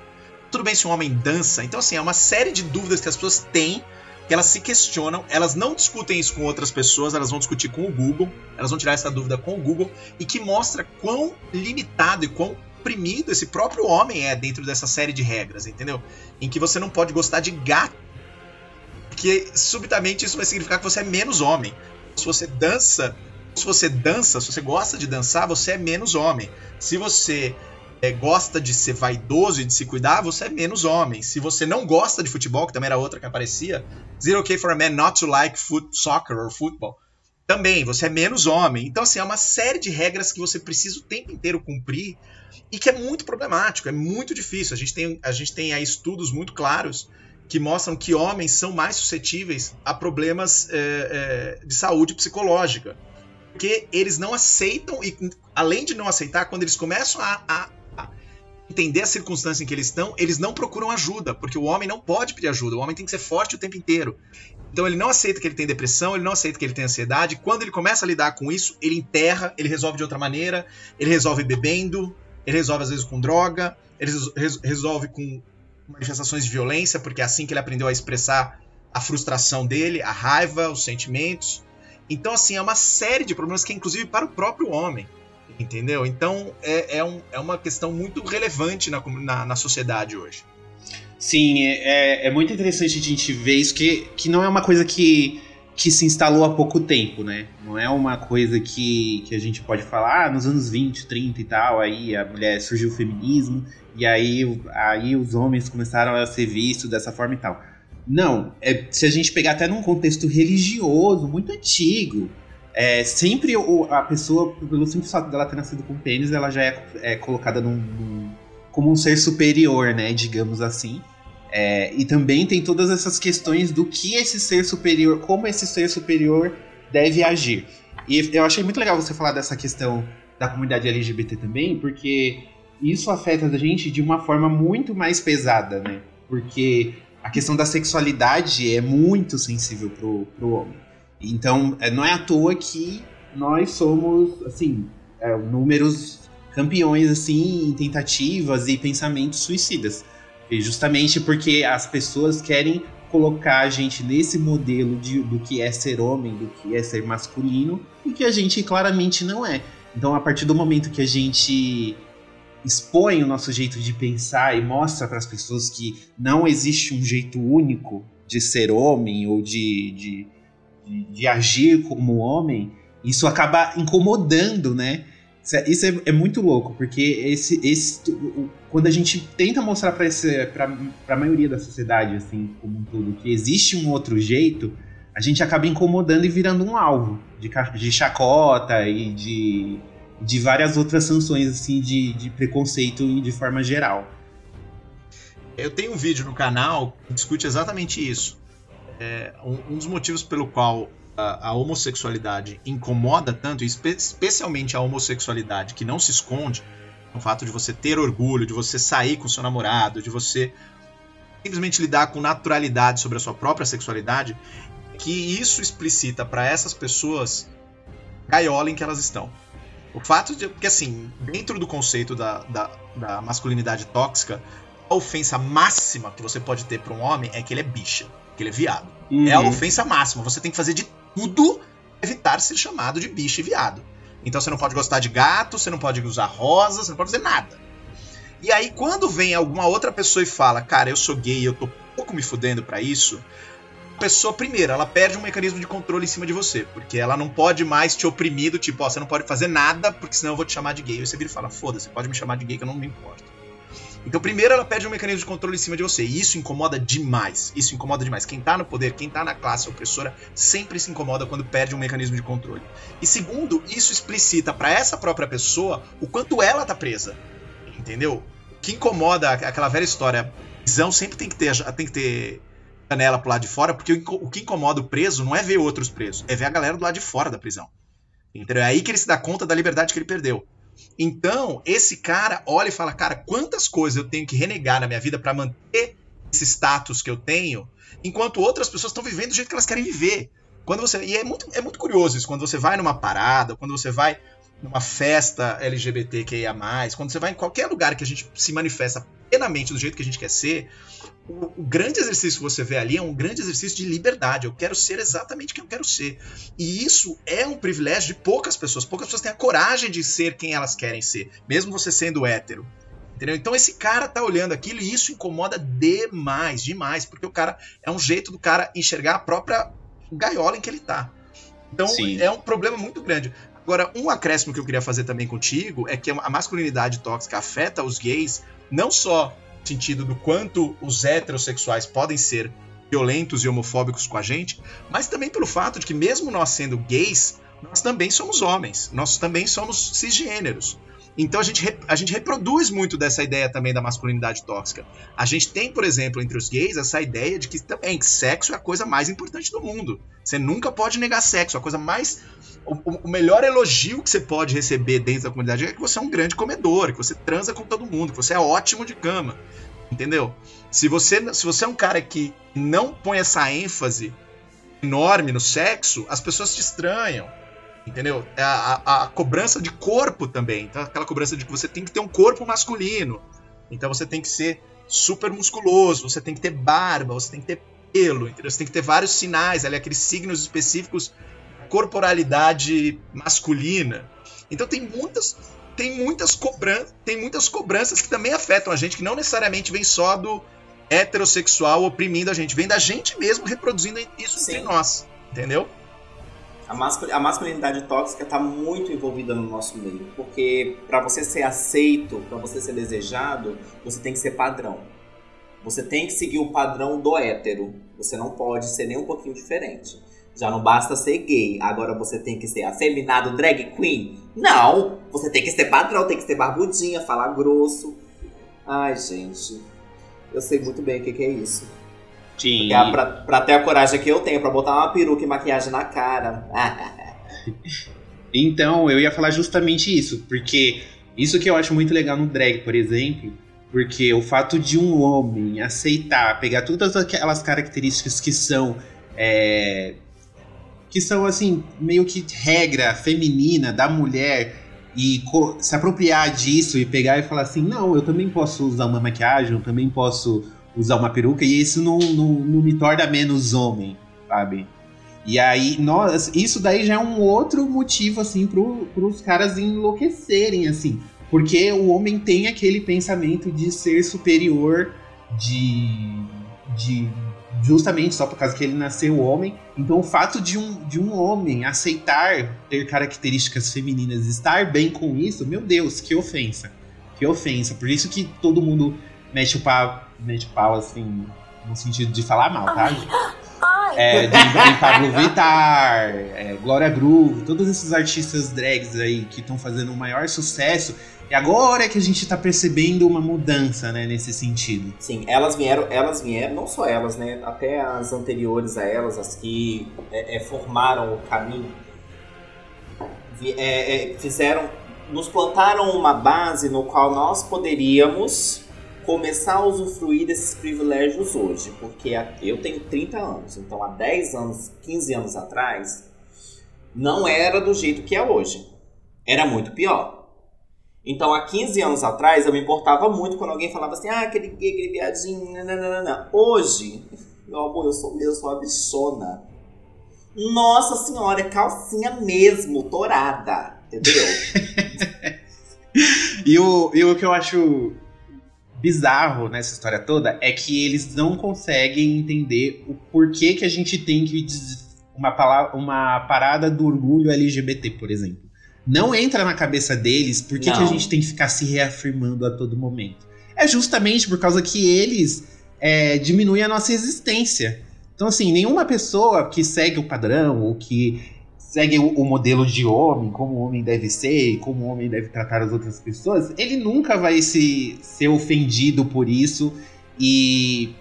Speaker 4: Tudo bem se um homem dança? Então, assim, é uma série de dúvidas que as pessoas têm que elas se questionam, elas não discutem isso com outras pessoas, elas vão discutir com o Google, elas vão tirar essa dúvida com o Google, e que mostra quão limitado e quão oprimido esse próprio homem é dentro dessa série de regras, entendeu? Em que você não pode gostar de gato, porque subitamente isso vai significar que você é menos homem. Se você dança, se você dança, se você gosta de dançar, você é menos homem. Se você é, gosta de ser vaidoso e de se cuidar, você é menos homem. Se você não gosta de futebol, que também era outra que aparecia, Zero okay for a man not to like foot, soccer or football, também você é menos homem. Então, assim, é uma série de regras que você precisa o tempo inteiro cumprir e que é muito problemático, é muito difícil. A gente tem, a gente tem aí estudos muito claros que mostram que homens são mais suscetíveis a problemas é, é, de saúde psicológica. Porque eles não aceitam, e além de não aceitar, quando eles começam a, a entender a circunstância em que eles estão, eles não procuram ajuda, porque o homem não pode pedir ajuda, o homem tem que ser forte o tempo inteiro. Então ele não aceita que ele tem depressão, ele não aceita que ele tem ansiedade. Quando ele começa a lidar com isso, ele enterra, ele resolve de outra maneira, ele resolve bebendo, ele resolve às vezes com droga, ele resolve com manifestações de violência, porque é assim que ele aprendeu a expressar a frustração dele, a raiva, os sentimentos. Então, assim, é uma série de problemas que, inclusive, para o próprio homem. Entendeu? Então é, é, um, é uma questão muito relevante na, na, na sociedade hoje.
Speaker 2: Sim, é, é, é muito interessante a gente ver isso, que, que não é uma coisa que, que se instalou há pouco tempo, né? Não é uma coisa que, que a gente pode falar, ah, nos anos 20, 30 e tal, aí a mulher surgiu o feminismo, e aí, aí os homens começaram a ser vistos dessa forma e tal. Não, é, se a gente pegar até num contexto religioso muito antigo, é, sempre o, a pessoa, pelo simples fato dela ter nascido com pênis, ela já é, é colocada num, num, como um ser superior, né? Digamos assim. É, e também tem todas essas questões do que esse ser superior, como esse ser superior deve agir. E eu achei muito legal você falar dessa questão da comunidade LGBT também, porque isso afeta a gente de uma forma muito mais pesada, né? Porque a questão da sexualidade é muito sensível pro, pro homem. Então, é, não é à toa que nós somos, assim, é, números campeões, assim, em tentativas e pensamentos suicidas. E justamente porque as pessoas querem colocar a gente nesse modelo de, do que é ser homem, do que é ser masculino, e que a gente claramente não é. Então, a partir do momento que a gente expõe o nosso jeito de pensar e mostra para as pessoas que não existe um jeito único de ser homem ou de, de de, de agir como homem, isso acaba incomodando, né? Isso é, é, é, muito louco, porque esse, esse, quando a gente tenta mostrar para a maioria da sociedade, assim, como um todo, que existe um outro jeito, a gente acaba incomodando e virando um alvo de, de chacota e de, de várias outras sanções, assim, de, de preconceito de forma geral.
Speaker 4: Eu tenho um vídeo no canal que discute exatamente isso é, um, um, dos motivos pelo qual a, a, homossexualidade incomoda tanto, espe especialmente a homossexualidade que não se esconde, o fato de você ter orgulho, de você sair com seu namorado, de você simplesmente lidar com naturalidade sobre a sua própria sexualidade, que isso explicita para essas pessoas gaiola em que elas estão. O fato de que, assim, dentro do conceito da, da, da masculinidade tóxica, a ofensa máxima que você pode ter para um homem é que ele é bicha que ele é viado. Uhum. É a ofensa máxima. Você tem que fazer de tudo evitar ser chamado de bicho e viado. Então você não pode gostar de gato, você não pode usar rosas, você não pode fazer nada. E aí, quando vem alguma outra pessoa e fala, cara, eu sou gay, eu tô pouco me fudendo para isso, a pessoa, primeiro, ela perde um mecanismo de controle em cima de você, porque ela não pode mais te oprimir do tipo, ó, você não pode fazer nada, porque senão eu vou te chamar de gay. Aí você vira e fala, foda-se, pode me chamar de gay que eu não me importo. Então, primeiro, ela perde um mecanismo de controle em cima de você. E isso incomoda demais. Isso incomoda demais. Quem tá no poder, quem tá na classe opressora, sempre se incomoda quando perde um mecanismo de controle. E segundo, isso explicita para essa própria pessoa o quanto ela tá presa. Entendeu? que incomoda aquela velha história. Prisão sempre tem que ter, tem que ter janela pro lado de fora, porque o que incomoda o preso não é ver outros presos, é ver a galera do lado de fora da prisão. Entendeu? É aí que ele se dá conta da liberdade que ele perdeu. Então, esse cara olha e fala: Cara, quantas coisas eu tenho que renegar na minha vida para manter esse status que eu tenho, enquanto outras pessoas estão vivendo do jeito que elas querem viver. Quando você e é muito, é muito curioso isso, quando você vai numa parada, quando você vai numa festa LGBTQIA+, quando você vai em qualquer lugar que a gente se manifesta plenamente do jeito que a gente quer ser, o, o, grande exercício que você vê ali é um grande exercício de liberdade. Eu quero ser exatamente quem eu quero ser. E isso é um privilégio de poucas pessoas. Poucas pessoas têm a coragem de ser quem elas querem ser, mesmo você sendo hétero. Entendeu? Então esse cara tá olhando aquilo e isso incomoda demais, demais, porque o cara é um jeito do cara enxergar a própria gaiola em que ele tá. Então Sim. é um problema muito grande. Agora, um acréscimo que eu queria fazer também contigo é que a masculinidade tóxica afeta os gays não só sentido do quanto os heterossexuais podem ser violentos e homofóbicos com a gente, mas também pelo fato de que mesmo nós sendo gays, nós também somos homens, nós também somos cisgêneros. Então a gente, a gente reproduz muito dessa ideia também da masculinidade tóxica. A gente tem, por exemplo, entre os gays, essa ideia de que também sexo é a coisa mais importante do mundo. Você nunca pode negar sexo. A coisa mais. O, o, melhor elogio que você pode receber dentro da comunidade é que você é um grande comedor, que você transa com todo mundo, que você é ótimo de cama. Entendeu? Se você, se você é um cara que não põe essa ênfase enorme no sexo, as pessoas te estranham Entendeu? É a, a, a, cobrança de corpo também. Então, aquela cobrança de que você tem que ter um corpo masculino. Então você tem que ser super musculoso, você tem que ter barba, você tem que ter pelo, entendeu? Você tem que ter vários sinais, ali, aqueles signos específicos corporalidade masculina. Então tem muitas tem muitas cobranças, tem muitas cobranças que também afetam a gente, que não necessariamente vem só do heterossexual oprimindo a gente, vem da gente mesmo reproduzindo isso Sim. entre nós, entendeu?
Speaker 3: A, mascul a masculinidade tóxica está muito envolvida no nosso meio, porque para você ser aceito, para você ser desejado, você tem que ser padrão. Você tem que seguir o padrão do hétero. Você não pode ser nem um pouquinho diferente. Já não basta ser gay, agora você tem que ser afeminado drag queen? Não! Você tem que ser padrão, tem que ser barbudinha, falar grosso. Ai, gente. Eu sei muito bem o que, que é isso. Sim. Pra, pra, pra, ter a coragem que eu tenho, pra botar uma peruca e maquiagem na cara.
Speaker 2: então, eu ia falar justamente isso, porque isso que eu acho muito legal no drag, por exemplo, porque o fato de um homem aceitar, pegar todas aquelas características que são. É, que são, assim, meio que regra feminina da mulher e se apropriar disso e pegar e falar assim: não, eu também posso usar uma maquiagem, eu também posso usar uma peruca e isso não, não, não me torna menos homem, sabe? E aí, nós, isso daí já é um outro motivo, assim, pro, pros caras enlouquecerem, assim. Porque o homem tem aquele pensamento de ser superior, de. de justamente só por causa que ele nasceu homem. Então, o fato de um, de um homem aceitar ter características femininas, estar bem com isso, meu Deus, que ofensa. Que ofensa. Por isso que todo mundo mete o pau, mete o pau assim, no sentido de falar mal, tá? Ai. É, de, de Pablo Vittar, é, Glória Groove, todos esses artistas drags aí que estão fazendo o maior sucesso. E agora é que a gente tá percebendo uma mudança, né, nesse sentido.
Speaker 3: Sim, elas vieram, elas vieram, não só elas, né, até as anteriores a elas, as que é, é, formaram o caminho, é, é, fizeram, nos plantaram uma base no qual nós poderíamos começar a usufruir desses privilégios hoje, porque eu tenho 30 anos, então há 10 anos, 15 anos atrás, não era do jeito que é hoje. Era muito pior. Então, há 15 anos atrás, eu me importava muito quando alguém falava assim, ah, aquele gay, aquele viadinho, nananana. Hoje, meu amor, eu sou, eu sou a bichona. Nossa senhora, é calcinha mesmo, torada. entendeu?
Speaker 2: e, o, e o que eu acho bizarro nessa história toda é que eles não conseguem entender o porquê que a gente tem que uma, palavra, uma parada do orgulho LGBT, por exemplo. Não entra na cabeça deles por que, que a gente tem que ficar se reafirmando a todo momento. É justamente por causa que eles é, diminuem a nossa existência. Então, assim, nenhuma pessoa que segue o padrão ou que segue o, o, modelo de homem, como o homem deve ser, como o homem deve tratar as outras pessoas, ele nunca vai se, ser ofendido por isso e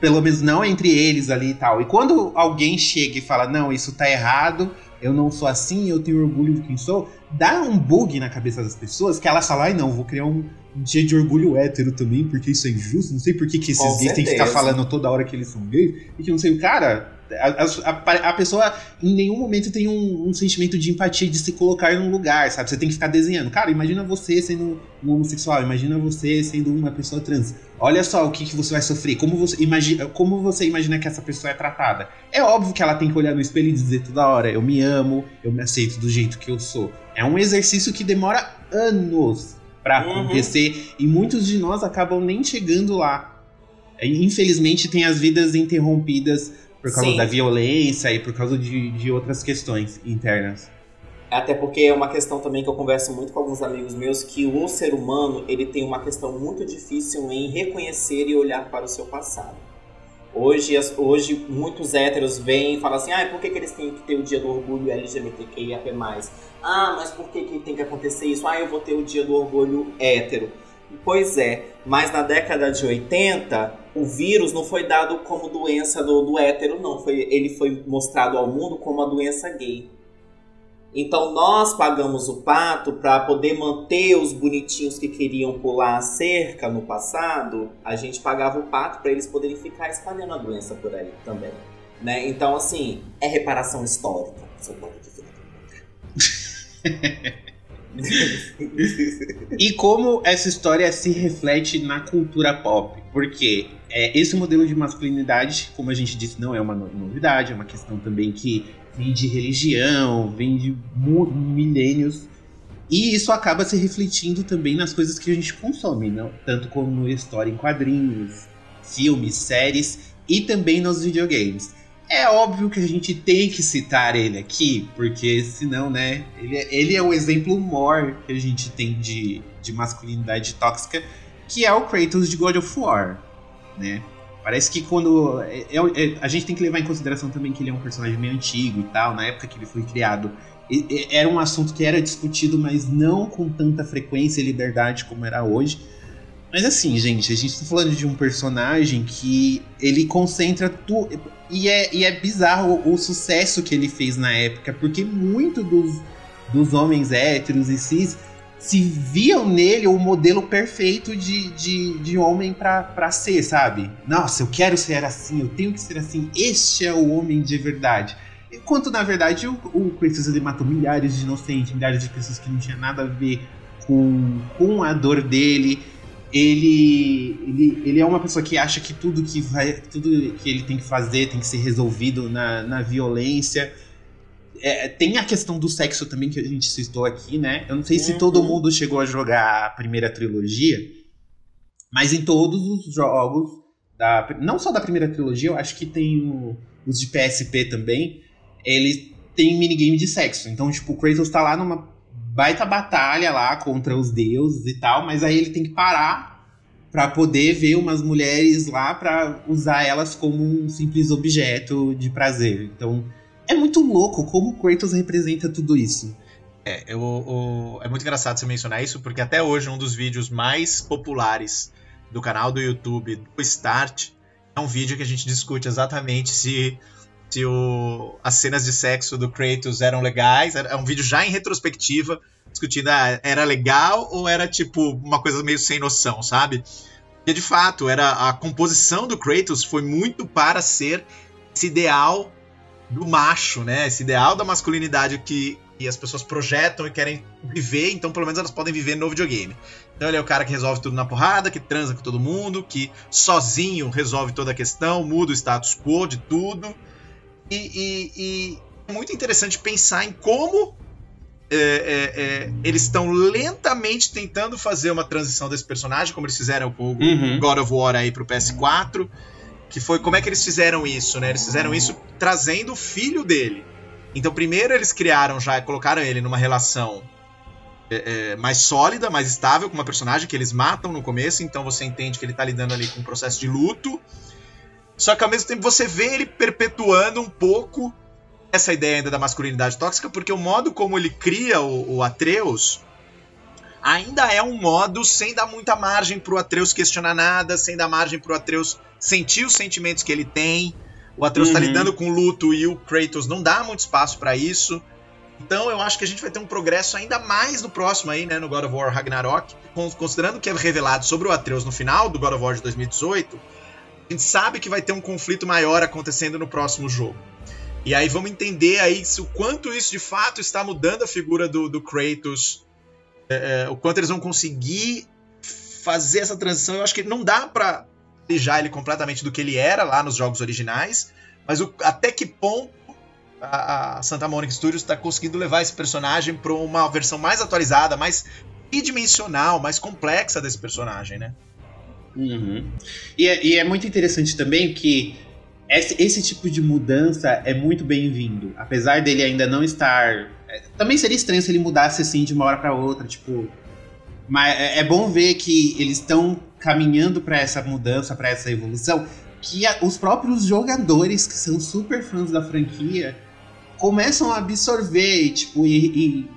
Speaker 2: pelo menos não entre eles ali e tal. E quando alguém chega e fala, não, isso tá errado, eu não sou assim, eu tenho orgulho de quem sou, dá um bug na cabeça das pessoas que elas falam, ai não, vou criar um, um dia de orgulho hétero também, porque isso é injusto, não sei por que, que esses gays têm que ficar falando toda hora que eles são gays, e que não sei, cara, a, a, a, pessoa em nenhum momento tem um, um, sentimento de empatia de se colocar num lugar, sabe? Você tem que ficar desenhando. Cara, imagina você sendo um homossexual, imagina você sendo uma pessoa trans. Olha só o que, que você vai sofrer, como você, imagina, como você imagina que essa pessoa é tratada. É óbvio que ela tem que olhar no espelho e dizer toda hora: eu me amo, eu me aceito do jeito que eu sou. É um exercício que demora anos para uhum. acontecer e muitos de nós acabam nem chegando lá. Infelizmente, tem as vidas interrompidas por causa Sim. da violência e por causa de, de outras questões internas.
Speaker 3: Até porque é uma questão também que eu converso muito com alguns amigos meus que o ser humano ele tem uma questão muito difícil em reconhecer e olhar para o seu passado. Hoje, hoje muitos héteros vêm e falam assim, ah, por que, que eles têm que ter o dia do orgulho LGBTQIAP+. Ah, mas por que, que tem que acontecer isso? Ah, eu vou ter o dia do orgulho hétero. Pois é, mas na década de 80, o vírus não foi dado como doença do, do hétero, não. Foi, ele foi mostrado ao mundo como uma doença gay. Então nós pagamos o pato para poder manter os bonitinhos que queriam pular a cerca no passado. A gente pagava o pato para eles poderem ficar espalhando a doença por aí também. Né? Então, assim, é reparação histórica. Seu ponto de vista.
Speaker 2: e como essa história se reflete na cultura pop? Porque é, esse modelo de masculinidade, como a gente disse, não é uma novidade, é uma questão também que vem de religião, vem de milênios. E isso acaba se refletindo também nas coisas que a gente consome, não? tanto como história em quadrinhos, filmes, séries e também nos videogames. É óbvio que a gente tem que citar ele aqui, porque senão, né? Ele é, ele é o exemplo maior que a gente tem de, de masculinidade tóxica, que é o Kratos de God of War, né? Parece que quando. É, é, é, a gente tem que levar em consideração também que ele é um personagem meio antigo e tal, na época que ele foi criado. Era um assunto que era discutido, mas não com tanta frequência e liberdade como era hoje. Mas assim, gente, a gente tá falando de um personagem que ele concentra tudo. E é, e é bizarro o, sucesso que ele fez na época, porque muito dos, dos homens héteros e cis se viam nele o modelo perfeito de, de, de homem para ser, sabe? Nossa, eu quero ser assim, eu tenho que ser assim, este é o homem de verdade. Enquanto, na verdade, o, o Kratos ele matou milhares de inocentes, milhares de pessoas que não tinham nada a ver com, com a dor dele ele, ele, ele é uma pessoa que acha que tudo que vai, tudo que ele tem que fazer tem que ser resolvido na, na violência. É, tem a questão do sexo também que a gente citou aqui, né? Eu não sei se todo uhum. mundo chegou a jogar a primeira trilogia, mas em todos os jogos, da, não só da primeira trilogia, eu acho que tem o, os de PSP também, ele tem minigame de sexo. Então, tipo, o Kratos tá lá numa baita batalha lá contra os deuses e tal, mas aí ele tem que parar para poder ver umas mulheres lá para usar elas como um simples objeto de prazer. Então, é muito louco como o Kratos representa tudo isso.
Speaker 4: É, eu, eu, é muito engraçado você mencionar isso, porque até hoje um dos vídeos mais populares do canal do YouTube do Start é um vídeo que a gente discute exatamente se se o, as cenas de sexo do Kratos eram legais. É um vídeo já em retrospectiva, discutindo ah, era legal ou era tipo uma coisa meio sem noção, sabe? Porque de fato, era a composição do Kratos foi muito para ser esse ideal do macho, né? Esse ideal da masculinidade que, que as pessoas projetam e querem viver, então pelo menos elas podem viver no videogame. Então ele é o cara que resolve tudo na porrada, que transa com todo mundo, que sozinho resolve toda a questão, muda o status quo de tudo. E, e, e é muito interessante pensar em como é, é, é, eles estão lentamente tentando fazer uma transição desse personagem, como eles fizeram com o uhum. God of War aí pro PS4. Que foi como é que eles fizeram isso, né? Eles fizeram isso trazendo o filho dele. Então, primeiro eles criaram já, colocaram ele numa relação é, é, mais sólida, mais estável com uma personagem que eles matam no começo, então você entende que ele tá lidando ali com um processo de luto. Só que ao mesmo tempo você vê ele perpetuando um pouco essa ideia ainda da masculinidade tóxica, porque o modo como ele cria o, o Atreus ainda é um modo sem dar muita margem pro Atreus questionar nada, sem dar margem pro Atreus sentir os sentimentos que ele tem. O Atreus tá uhum. tá lidando com luto e o Kratos não dá muito espaço para isso. Então eu acho que a gente vai ter um progresso ainda mais no próximo aí, né, no God of War Ragnarok, considerando que é revelado sobre o Atreus no final do God of War de 2018, a gente sabe que vai ter um conflito maior acontecendo no próximo jogo. E aí vamos entender aí o quanto isso de fato está mudando a figura do, do Kratos, é, é, o quanto eles vão conseguir fazer essa transição. Eu acho que não dá para já ele completamente do que ele era lá nos jogos originais, mas o, até que ponto a, a Santa Monica Studios está conseguindo levar esse personagem para uma versão mais atualizada, mais tridimensional, mais complexa desse personagem, né?
Speaker 2: Uhum. E, é, e, é, muito interessante também que esse, esse tipo de mudança é muito bem-vindo. Apesar dele ainda não estar. É, também seria estranho se ele mudasse assim de uma hora para outra, tipo. Mas é, é bom ver que eles estão caminhando para essa mudança, para essa evolução, que a, os próprios jogadores que são super fãs da franquia começam a absorver, tipo, e, e,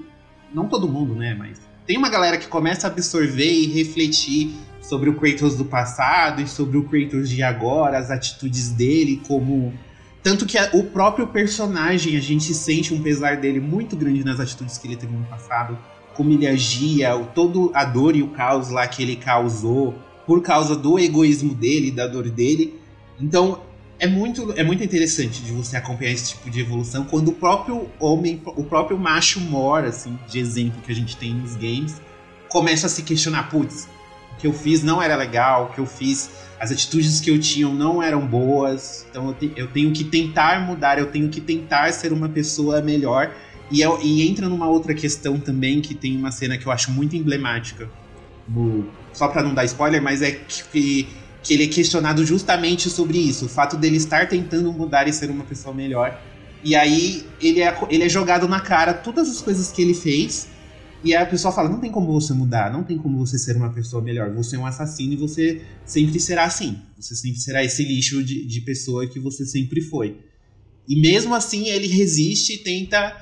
Speaker 2: não todo mundo, né, mas tem uma galera que começa a absorver e refletir sobre o Kratos do passado e sobre o Kratos de agora, as atitudes dele como tanto que a, o próprio personagem a gente sente um pesar dele muito grande nas atitudes que ele teve no passado, como ele agia, o, todo a dor e o caos lá que ele causou por causa do egoísmo dele, da dor dele. Então, é muito, é muito interessante de você acompanhar esse tipo de evolução quando o próprio homem, o próprio macho mora, assim, de exemplo que a gente tem nos games, começa a se questionar, putz, que eu fiz não era legal, que eu fiz, as atitudes que eu tinha não eram boas, então eu, te, eu tenho que tentar mudar, eu tenho que tentar ser uma pessoa melhor. E, eu, e entra numa outra questão também, que tem uma cena que eu acho muito emblemática, no, só para não dar spoiler, mas é que que ele é questionado justamente sobre isso, o fato dele estar tentando mudar e ser uma pessoa melhor. E aí ele é, ele é jogado na cara todas as coisas que ele fez. E a pessoa fala: não tem como você mudar, não tem como você ser uma pessoa melhor. Você é um assassino e você sempre será assim. Você sempre será esse lixo de, de pessoa que você sempre foi. E mesmo assim ele resiste e tenta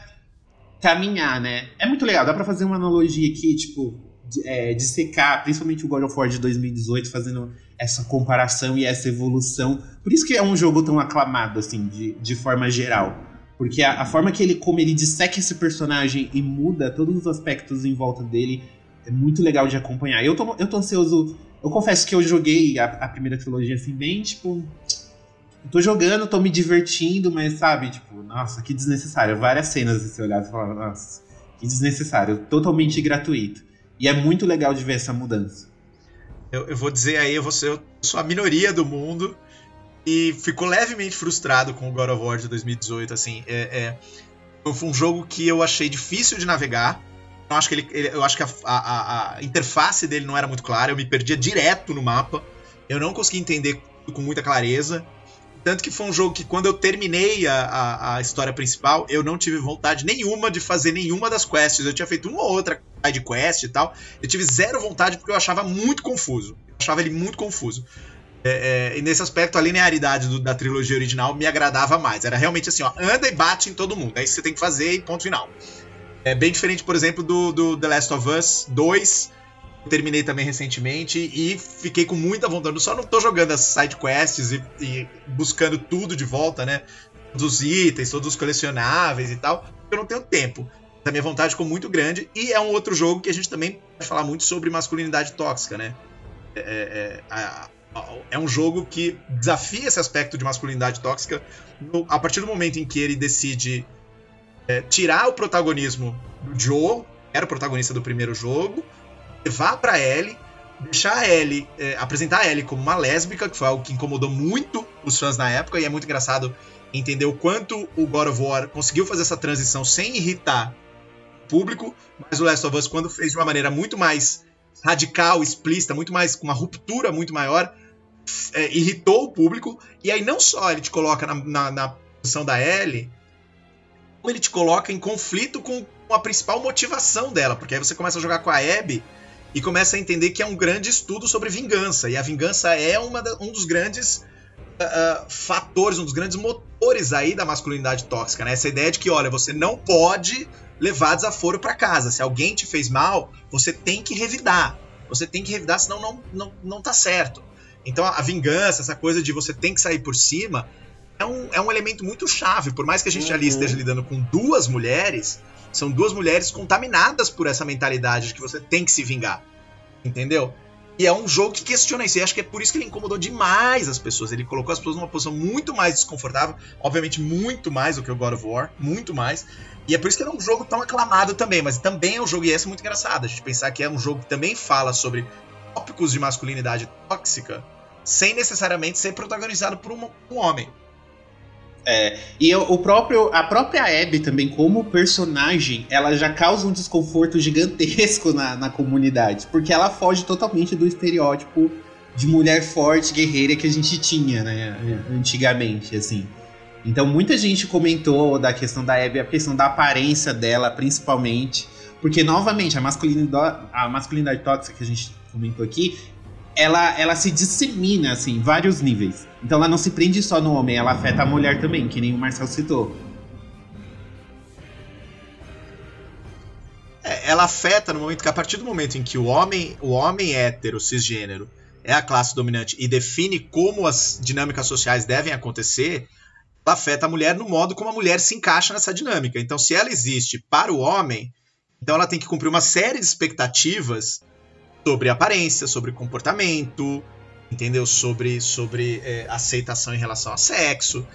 Speaker 2: caminhar, né? É muito legal, dá pra fazer uma analogia aqui, tipo, de, é, de secar, principalmente o God of War de 2018, fazendo essa comparação e essa evolução. Por isso que é um jogo tão aclamado, assim, de, de forma geral. Porque a, a forma que ele, como ele disseca esse personagem e muda todos os aspectos em volta dele, é muito legal de acompanhar. Eu tô, eu tô ansioso. Eu confesso que eu joguei a, a primeira trilogia assim, bem, tipo. Tô jogando, tô me divertindo, mas sabe, tipo, nossa, que desnecessário. Várias cenas você olhar e falar, nossa, que desnecessário. Totalmente gratuito. E é muito legal de ver essa mudança
Speaker 4: eu, eu vou dizer aí, eu, vou eu sou a minoria do mundo e ficou levemente frustrado com o God of War de 2018. Assim, é, é, foi um jogo que eu achei difícil de navegar. Eu acho que, ele, ele eu acho que a, a, a, interface dele não era muito clara, eu me perdia direto no mapa. Eu não conseguia entender com muita clareza. Tanto que foi um jogo que, quando eu terminei a, a, a, história principal, eu não tive vontade nenhuma de fazer nenhuma das quests. Eu tinha feito uma ou outra side quest e tal. Eu tive zero vontade porque eu achava muito confuso. Eu achava ele muito confuso. É, é, e nesse aspecto, a linearidade do, da trilogia original me agradava mais. Era realmente assim, ó, anda e bate em todo mundo. É isso que você tem que fazer e ponto final. É bem diferente, por exemplo, do, do The Last of Us 2, terminei também recentemente e fiquei com muita vontade. Eu só não tô jogando as side quests e, e, buscando tudo de volta, né? Todos os itens, todos os colecionáveis e tal. Eu não tenho tempo. A minha vontade ficou muito grande. E é um outro jogo que a gente também pode falar muito sobre masculinidade tóxica, né? É, é, é, é um jogo que desafia esse aspecto de masculinidade tóxica no, a partir do momento em que ele decide é, tirar o protagonismo do Joe, era o protagonista do primeiro jogo, levar para Ellie, deixar a é, apresentar a Ellie como uma lésbica, que foi algo que incomodou muito os fãs na época, e é muito engraçado entender o quanto o God of War conseguiu fazer essa transição sem irritar público, mas o Last of Us, quando fez de uma maneira muito mais radical, explícita, muito mais com uma ruptura muito maior, é, irritou o público. E aí não só ele te coloca na, na, na posição da Ellie, como ele te coloca em conflito com a principal motivação dela, porque aí você começa a jogar com a Abby e começa a entender que é um grande estudo sobre vingança. E a vingança é da, um dos grandes uh, fatores, um dos grandes motores aí da masculinidade tóxica, né? Essa ideia de que, olha, você não pode levar desaforo para casa. Se alguém te fez mal, você tem que revidar. Você tem que revidar, senão não, não, não tá certo. Então a vingança, essa coisa de você tem que sair por cima, é um, é um elemento muito chave. Por mais que a gente uhum. ali esteja lidando com duas mulheres, são duas mulheres contaminadas por essa mentalidade de que você tem que se vingar. Entendeu? E é um jogo que questiona isso. E acho que é por isso que ele incomodou demais as pessoas. Ele colocou as pessoas numa posição muito mais desconfortável. Obviamente, muito mais do que o God of War. Muito mais. E é por isso que ele é um jogo tão aclamado também. Mas também é um jogo, e essa é muito engraçado. A gente pensar que é um jogo que também fala sobre tópicos de masculinidade tóxica. Sem necessariamente ser protagonizado por um, um homem.
Speaker 2: É, e o próprio, a própria Abby também, como personagem, ela já causa um desconforto gigantesco na, na comunidade. Porque ela foge totalmente do estereótipo de mulher forte, guerreira que a gente tinha, né? Antigamente, assim. Então muita gente comentou da questão da Abby, a questão da aparência dela, principalmente. Porque, novamente, a masculinidade, a masculinidade tóxica que a gente comentou aqui, ela, ela se dissemina, assim, em vários níveis. Então ela não se prende só no homem, ela afeta a mulher também, que nem o Marcel citou.
Speaker 4: É, ela afeta no momento que, a partir do momento em que o homem, o homem hétero, cisgênero, é a classe dominante e define como as dinâmicas sociais devem acontecer, ela afeta a mulher no modo como a mulher se encaixa nessa dinâmica. Então, se ela existe para o homem, então ela tem que cumprir uma série de expectativas sobre aparência, sobre comportamento, entendeu? Sobre, sobre é, aceitação em relação a sexo.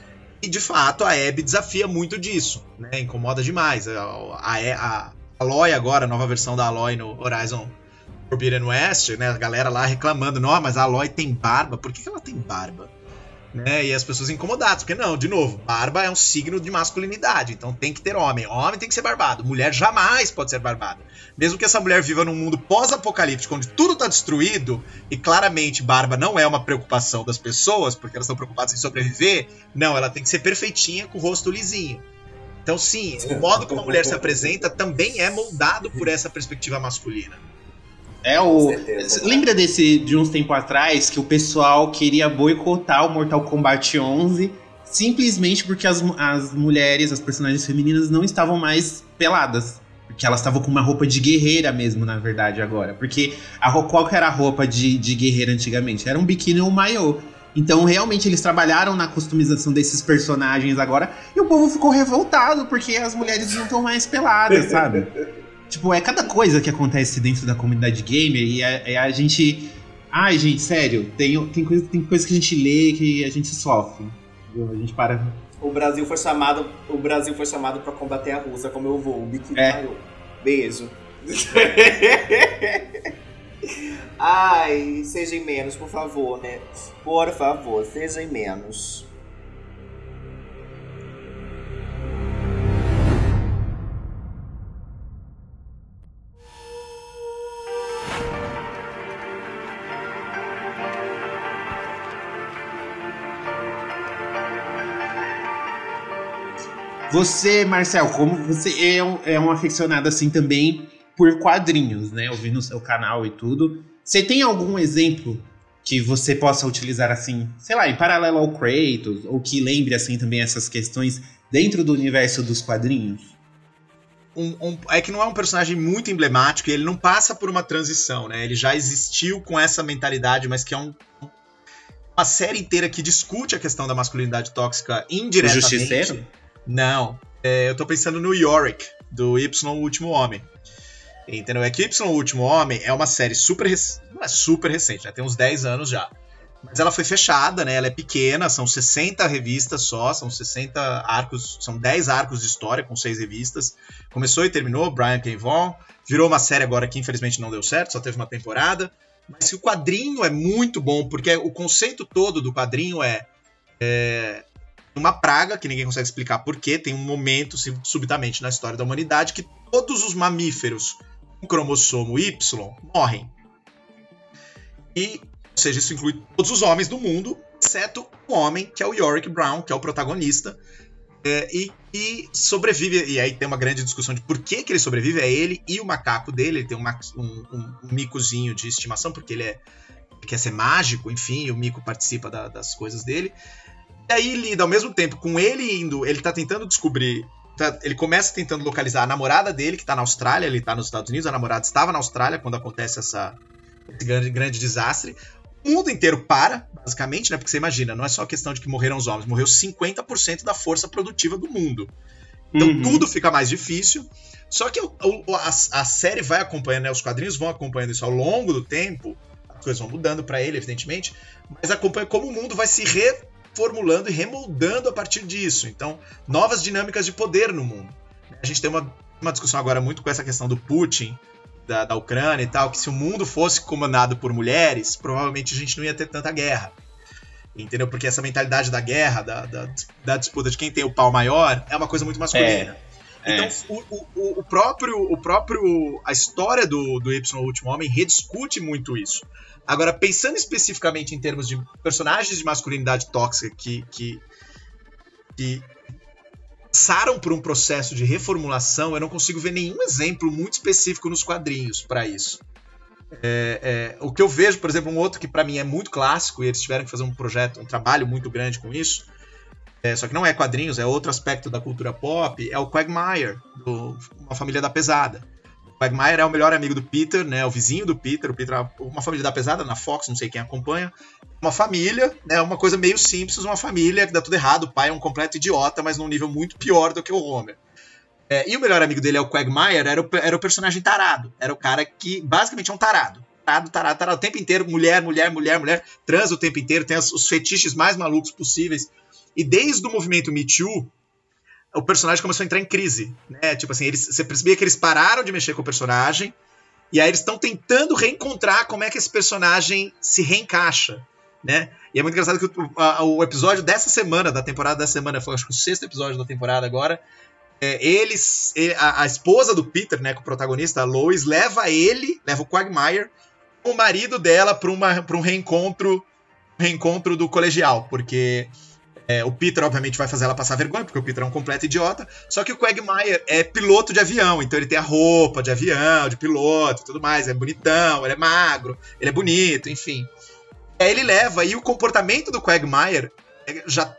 Speaker 4: E de fato a Abby desafia muito disso, né? Incomoda demais. A, a, a Aloy agora, a nova versão da Aloy no Horizon Forbidden West, né? A galera lá reclamando, não, mas a Aloy tem barba. Por que, que ela tem barba? Né? E as pessoas incomodadas, porque não, de novo, barba é um signo de masculinidade, então tem que ter homem. Homem tem que ser barbado, mulher jamais pode ser barbada. Mesmo que essa mulher viva num mundo pós-apocalíptico, onde tudo está destruído, e claramente barba não é uma preocupação das pessoas, porque elas estão preocupadas em sobreviver, não, ela tem que ser perfeitinha com o rosto lisinho. Então, sim, o modo como a mulher se apresenta também é moldado por essa perspectiva masculina.
Speaker 2: É o. Lembra desse de uns tempos atrás que o pessoal queria boicotar o Mortal Kombat 11 simplesmente porque as, as mulheres, as personagens femininas não estavam mais peladas. Porque elas estavam com uma roupa de guerreira mesmo, na verdade, agora. Porque a, qual que era a roupa de, de guerreira antigamente? Era um biquíni ou um maiô. Então, realmente, eles trabalharam na customização desses personagens agora. E o povo ficou revoltado porque as mulheres não estão mais peladas, sabe? Tipo, é cada coisa que acontece dentro da comunidade gamer e a, a gente. Ai, gente, sério, tem, tem, coisa, tem coisa que a gente lê que a gente sofre. A gente para.
Speaker 3: O Brasil foi chamado. O Brasil foi chamado para combater a Rússia como eu vou. O biquíni é. maior. Beijo. Ai, sejam menos, por favor, né? Por favor, sejam menos.
Speaker 2: Você, Marcel, como você é um, é um aficionado assim também por quadrinhos, né? Eu vi no seu canal e tudo. Você tem algum exemplo que você possa utilizar assim, sei lá, em paralelo ao Kratos, ou que lembre assim também essas questões dentro do universo dos quadrinhos?
Speaker 4: Um, um, é que não é um personagem muito emblemático e ele não passa por uma transição, né? Ele já existiu com essa mentalidade, mas que é um, uma série inteira que discute a questão da masculinidade tóxica indiretamente. O Justiceiro? Não. É, eu tô pensando no Yorick, do Y, o Último Homem. Entendeu? É que Y, o Último Homem é uma série super. Não é super recente, né? Tem uns 10 anos já. Mas ela foi fechada, né? Ela é pequena, são 60 revistas só, são 60 arcos, são 10 arcos de história com 6 revistas. Começou e terminou, Brian K. Vaughan. Virou uma série agora que infelizmente não deu certo, só teve uma temporada. Mas o quadrinho é muito bom, porque o conceito todo do quadrinho é, é uma praga que ninguém consegue explicar porquê. Tem um momento, subitamente, na história da humanidade que todos os mamíferos com cromossomo Y morrem. E, ou seja, isso inclui todos os homens do mundo, exceto o homem, que é o Yorick Brown, que é o protagonista, é, e, e, sobrevive. E aí tem uma grande discussão de por que, que ele sobrevive. É ele e o macaco dele. Ele tem um, um, um, um micozinho de estimação, porque ele, é, quer ser mágico, enfim, o mico participa da, das coisas dele. E aí lida ao mesmo tempo com ele indo. Ele tá tentando descobrir. Tá, ele começa tentando localizar a namorada dele, que tá na Austrália, ele tá nos Estados Unidos, a namorada estava na Austrália quando acontece essa, esse grande, grande desastre o mundo inteiro para, basicamente, né? Porque você imagina, não é só questão de que morreram os homens, morreu 50% da força produtiva do mundo. Então uhum. tudo fica mais difícil. Só que o, a, a, série vai acompanhando, né, os quadrinhos vão acompanhando isso ao longo do tempo. As coisas vão mudando para ele, evidentemente, mas acompanha como o mundo vai se reformulando e remoldando a partir disso. Então, novas dinâmicas de poder no mundo. A gente tem uma, uma discussão agora muito com essa questão do Putin, da, da Ucrânia e tal, que se o mundo fosse comandado por mulheres, provavelmente a gente não ia ter tanta guerra. Entendeu? Porque essa mentalidade da guerra, da, da, da disputa de quem tem o pau maior, é uma coisa muito masculina. É, então, é. O, o, o, próprio, o próprio. A história do, do Y, o Último Homem, rediscute muito isso. Agora, pensando especificamente em termos de personagens de masculinidade tóxica que, que, que passaram por um processo de reformulação, eu não consigo ver nenhum exemplo muito específico nos quadrinhos para isso. É, é, o que eu vejo, por exemplo, um outro que para mim é muito clássico, e eles tiveram que fazer um projeto, um trabalho muito grande com isso, é, só que não é quadrinhos, é outro aspecto da cultura pop, é o Quagmire, do Uma Família da Pesada. Quagmire é o melhor amigo do Peter, né, o vizinho do Peter, o Peter é uma família da pesada na Fox, não sei quem acompanha. Uma família, né, uma coisa meio simples, uma família que dá tudo errado, o pai é um completo idiota, mas num nível muito pior do que o Homer. É, e o melhor amigo dele é o Quagmire, era o, era o personagem tarado. Era o cara que basicamente é um tarado. Tarado, tarado, tarado. O tempo inteiro, mulher, mulher, mulher, mulher. Transa o tempo inteiro, tem os, os fetiches mais malucos possíveis. E desde o movimento Me Too, o personagem começou a entrar em crise, né? Tipo assim, eles, você percebia que eles pararam de mexer com o personagem e aí eles estão tentando reencontrar como é que esse personagem se reencaixa, né? E é muito engraçado que o, a, o episódio dessa semana, da temporada dessa semana, foi acho que o sexto episódio da temporada agora, é, eles, a, a, esposa do Peter, né, com o protagonista, a Lois, leva ele, leva o Quagmire, o marido dela para um reencontro, reencontro do colegial, porque é, o Peter, obviamente, vai fazer ela passar vergonha, porque o Peter é um completo idiota. Só que o Quagmire é piloto de avião, então ele tem a roupa de avião, de piloto e tudo mais. É bonitão, ele é magro, ele é bonito, enfim. Aí ele leva, e o comportamento do Quagmire é, já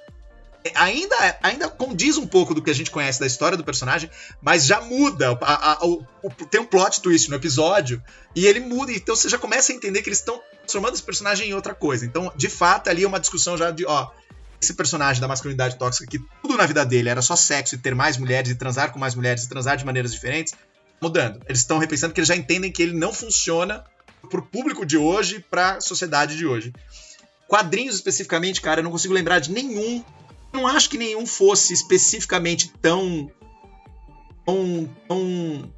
Speaker 4: é, ainda, ainda condiz um pouco do que a gente conhece da história do personagem, mas já muda. A, a, o, tem um plot twist no episódio, e ele muda, então você já começa a entender que eles estão transformando esse personagem em outra coisa. Então, de fato, ali é uma discussão já de, ó, esse personagem da masculinidade tóxica, que tudo na vida dele era só sexo e ter mais mulheres e transar com mais mulheres e transar de maneiras diferentes, mudando. Eles estão repensando que eles já entendem que ele não funciona pro público de hoje, pra sociedade de hoje. Quadrinhos especificamente, cara, eu não consigo lembrar de nenhum. Não acho que nenhum fosse especificamente tão. tão. tão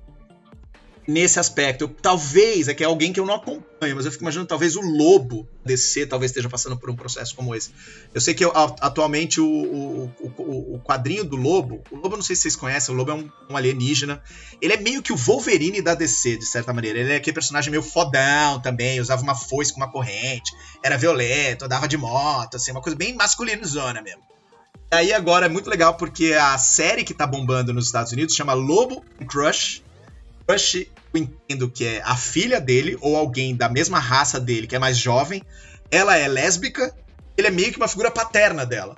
Speaker 4: nesse aspecto. Eu, talvez, é que é alguém que eu não acompanho, mas eu fico imaginando, talvez o Lobo DC talvez esteja passando por um processo como esse. Eu sei que eu, atualmente o, o, o, o, quadrinho do Lobo, o Lobo não sei se vocês conhecem, o Lobo é um, um, alienígena. Ele é meio que o Wolverine da DC, de certa maneira. Ele é aquele personagem meio fodão também, usava uma foice com uma corrente, era violento, andava de moto, assim, uma coisa bem masculinizona mesmo. Aí agora é muito legal porque a série que tá bombando nos Estados Unidos chama Lobo Crush. Crush eu entendo que é a filha dele ou alguém da mesma raça dele, que é mais jovem. Ela é lésbica, ele é meio que uma figura paterna dela.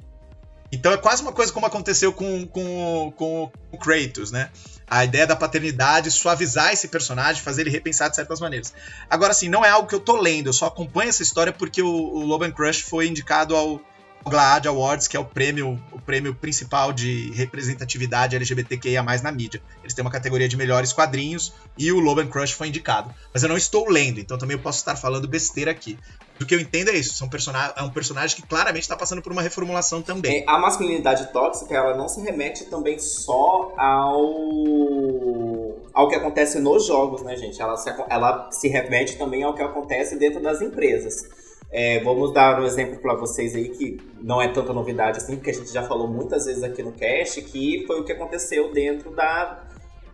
Speaker 4: Então é quase uma coisa como aconteceu com, com, com o Kratos, né? A ideia da paternidade, suavizar esse personagem, fazer ele repensar de certas maneiras. Agora, assim, não é algo que eu tô lendo, eu só acompanho essa história porque o, o Loban Crush foi indicado ao GLAAD Awards, que é o prêmio, o prêmio principal de representatividade LGBTQIA+, na mídia. Eles têm uma categoria de melhores quadrinhos e o Loban Crush foi indicado. Mas eu não estou lendo, então também eu posso estar falando besteira aqui. O que eu entendo é isso, são é um personagem que claramente está passando por uma reformulação também.
Speaker 3: É, a masculinidade tóxica, ela não se remete também só ao ao que acontece nos jogos, né, gente? Ela se, ela se remete também ao que acontece dentro das empresas. É, vamos dar um exemplo para vocês aí que não é tanta novidade assim, porque a gente já falou muitas vezes aqui no cast, que foi o que aconteceu dentro da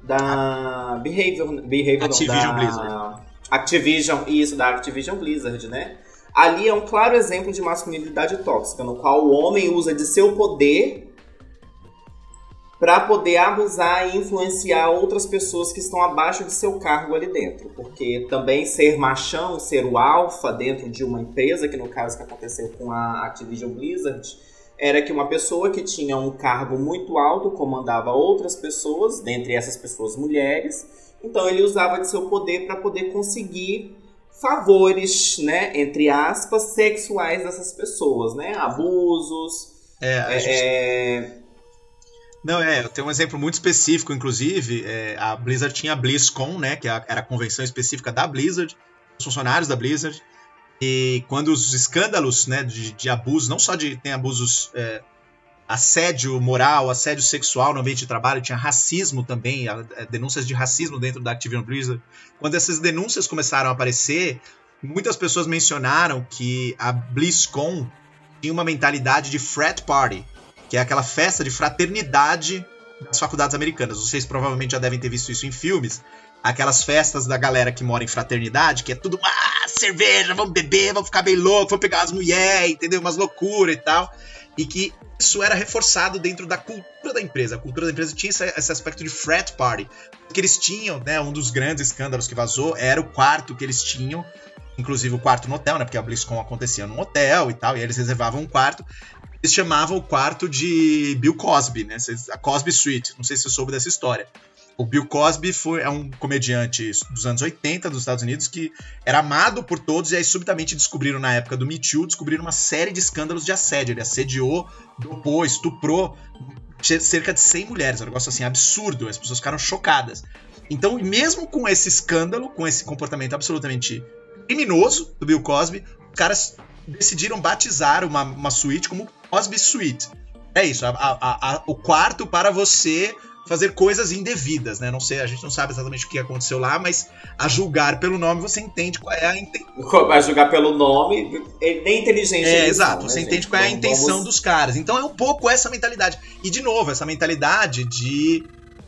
Speaker 3: da Behavior, Behavior
Speaker 4: Activision
Speaker 3: não, da
Speaker 4: Blizzard.
Speaker 3: Activision, isso, da Activision Blizzard, né? Ali é um claro exemplo de masculinidade tóxica, no qual o homem usa de seu poder para poder abusar e influenciar outras pessoas que estão abaixo de seu cargo ali dentro. Porque também ser machão, ser o alfa dentro de uma empresa, que no caso que aconteceu com a Activision Blizzard, era que uma pessoa que tinha um cargo muito alto comandava outras pessoas, dentre essas pessoas mulheres. Então ele usava de seu poder para poder conseguir favores, né, entre aspas, sexuais dessas pessoas, né? Abusos,
Speaker 4: É,
Speaker 3: é,
Speaker 4: gente-
Speaker 3: é,
Speaker 4: Não, é, eu tenho um exemplo muito específico, inclusive, é, a Blizzard tinha a BlizzCon, né, que é era a convenção específica da Blizzard, os funcionários da Blizzard, e quando os escândalos, né, de, de abuso, não só de, tem abusos, é, assédio moral, assédio sexual no ambiente de trabalho, tinha racismo também, a- a- denúncias de racismo dentro da Activision Blizzard, quando essas denúncias começaram a aparecer, muitas pessoas mencionaram que a BlizzCon tinha uma mentalidade de frat party, que é aquela festa de fraternidade das faculdades americanas. Vocês provavelmente já devem ter visto isso em filmes. Aquelas festas da galera que mora em fraternidade, que é tudo, ah, cerveja, vamos beber, vamos ficar bem louco, vamos pegar as mulheres, entendeu? Umas loucuras e tal. E que isso era reforçado dentro da cultura da empresa. A cultura da empresa tinha esse, aspecto de frat party. Porque eles tinham, né, um dos grandes escândalos que vazou era o quarto que eles tinham, inclusive o quarto no hotel, né, porque a BlizzCon acontecia num hotel e tal, e eles reservavam um quarto eles chamavam o quarto de Bill Cosby, né? A Cosby Suite. Não sei se você soube dessa história. O Bill Cosby foi, é um comediante dos anos 80 dos Estados Unidos que era amado por todos e aí subitamente descobriram na época do Me Too, descobriram uma série de escândalos de assédio. Ele assediou, dopou, estuprou cerca de 100 mulheres. Um negócio assim absurdo. As pessoas ficaram chocadas. Então, mesmo com esse escândalo, com esse comportamento absolutamente criminoso do Bill Cosby, os caras decidiram batizar uma, uma suíte como Cosby Suite. É isso, a- a- a- o quarto para você fazer coisas indevidas, né? Não sei, a gente não sabe exatamente o que aconteceu lá, mas a julgar pelo nome você entende qual é a intenção.
Speaker 3: Vai julgar pelo nome, é nem inteligente.
Speaker 4: É, exato,
Speaker 3: são,
Speaker 4: você
Speaker 3: né,
Speaker 4: entende
Speaker 3: gente?
Speaker 4: qual é a intenção
Speaker 3: vamos-
Speaker 4: dos caras. Então é um pouco essa mentalidade. E de novo, essa mentalidade de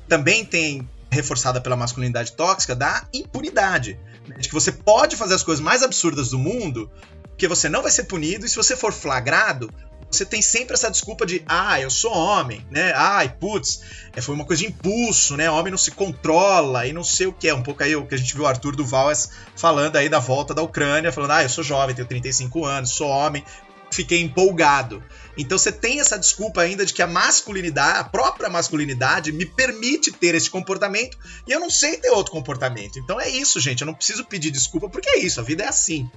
Speaker 4: também tem reforçada pela masculinidade tóxica da impunidade, né? de que você pode fazer as coisas mais absurdas do mundo, porque você não vai ser punido e se você for flagrado, você tem sempre essa desculpa de, ah, eu sou homem, né? Ai, putz, é, foi uma coisa de impulso, né? Homem não se controla e não sei o que é. Um pouco aí o que a gente viu o Arthur Duval falando aí da volta da Ucrânia, falando, ah, eu sou jovem, tenho 35 anos, sou homem, fiquei empolgado. Então você tem essa desculpa ainda de que a masculinidade, a própria masculinidade, me permite ter esse comportamento e eu não sei ter outro comportamento. Então é isso, gente. Eu não preciso pedir desculpa porque é isso, a vida é assim.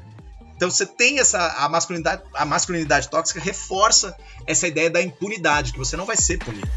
Speaker 4: Então você tem essa a masculinidade, a masculinidade tóxica reforça essa ideia da impunidade, que você não vai ser punido.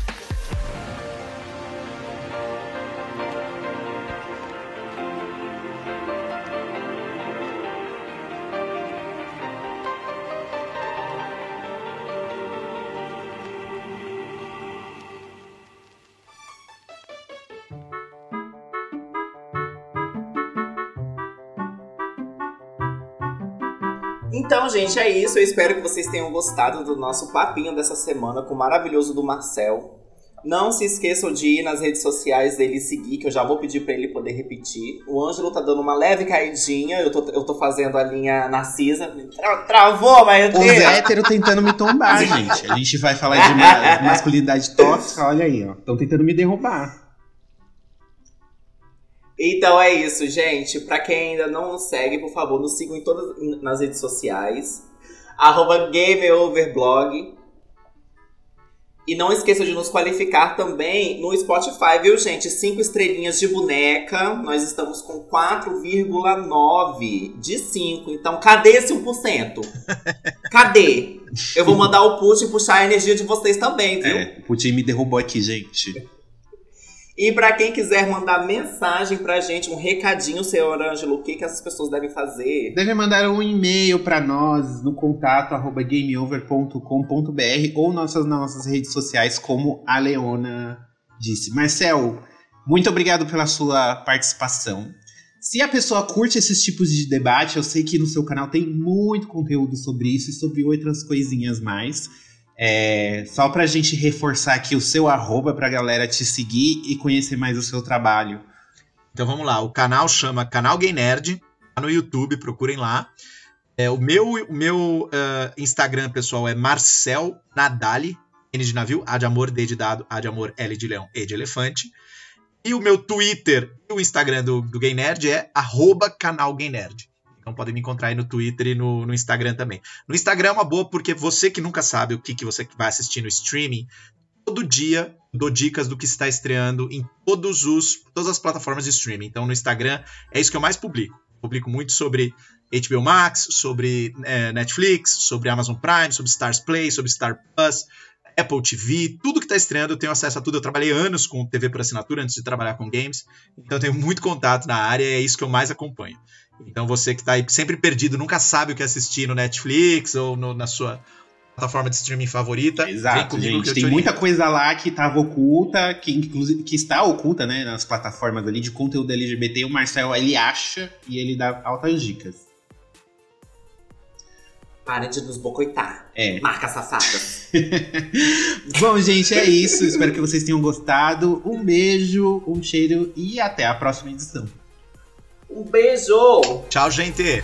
Speaker 3: Então, gente, é isso. Eu espero que vocês tenham gostado do nosso papinho dessa semana com o maravilhoso do Marcel. Não se esqueçam de ir nas redes sociais dele e seguir, que eu já vou pedir pra ele poder repetir. O Ângelo tá dando uma leve caidinha, eu tô, eu tô fazendo a linha Narcisa. Tra- travou, mas
Speaker 2: Os héteros tentando me tombar, gente. A gente vai falar de ma- masculinidade tóxica, olha aí, ó. Estão tentando me derrubar.
Speaker 3: Então é isso, gente. Pra quem ainda não segue, por favor, nos sigam em todas nas redes sociais. Arroba GameOverblog. E não esqueça de nos qualificar também no Spotify, viu, gente? Cinco estrelinhas de boneca. Nós estamos com 4,9 de 5. Então, cadê esse 1%? Cadê? Eu vou mandar o push e puxar a energia de vocês também, viu?
Speaker 2: É, o Putin me derrubou aqui, gente.
Speaker 3: E pra quem quiser mandar mensagem pra gente, um recadinho, senhor Ângelo, o que, que essas pessoas devem fazer?
Speaker 2: Deve mandar um e-mail para nós no contato arroba gameover.com.br ou nossas, nossas redes sociais, como a Leona disse. Marcel, muito obrigado pela sua participação. Se a pessoa curte esses tipos de debate, eu sei que no seu canal tem muito conteúdo sobre isso e sobre outras coisinhas mais. É, só pra gente reforçar aqui o seu arroba pra galera te seguir e conhecer mais o seu trabalho.
Speaker 4: Então vamos lá, o canal chama Canal Gay Nerd, tá no YouTube, procurem lá. É, o meu, o meu uh, Instagram, pessoal, é Marcel Nadali, N de navio, A de amor, D de dado, A de amor, L de leão, E de elefante. E o meu Twitter e o Instagram do, do Gay Nerd é arroba canal Gay Nerd. Então podem me encontrar aí no Twitter e no, no, Instagram também. No Instagram é uma boa porque você que nunca sabe o que, que você vai assistir no streaming, todo dia dou dicas do que está estreando em todos os, todas as plataformas de streaming. Então no Instagram é isso que eu mais publico. Publico muito sobre HBO Max, sobre é, Netflix, sobre Amazon Prime, sobre Stars Play, sobre Star Plus, Apple TV, tudo que está estreando, eu tenho acesso a tudo. Eu trabalhei anos com TV por assinatura antes de trabalhar com games, então eu tenho muito contato na área e é isso que eu mais acompanho. Então você que está aí sempre perdido, nunca sabe o que assistir no Netflix ou no, na sua plataforma de streaming favorita.
Speaker 2: Exato, gente. Tem muita coisa lá que estava oculta, que inclusive que está oculta, né, nas plataformas ali de conteúdo LGBT. O Marcel ele acha e ele dá altas dicas.
Speaker 3: Pare de nos bocoitar.
Speaker 2: É.
Speaker 3: Marca safadas.
Speaker 2: Bom, gente, é isso. Espero que vocês tenham gostado. Um beijo, um cheiro e até a próxima edição.
Speaker 3: Um beijo!
Speaker 4: Tchau, gente!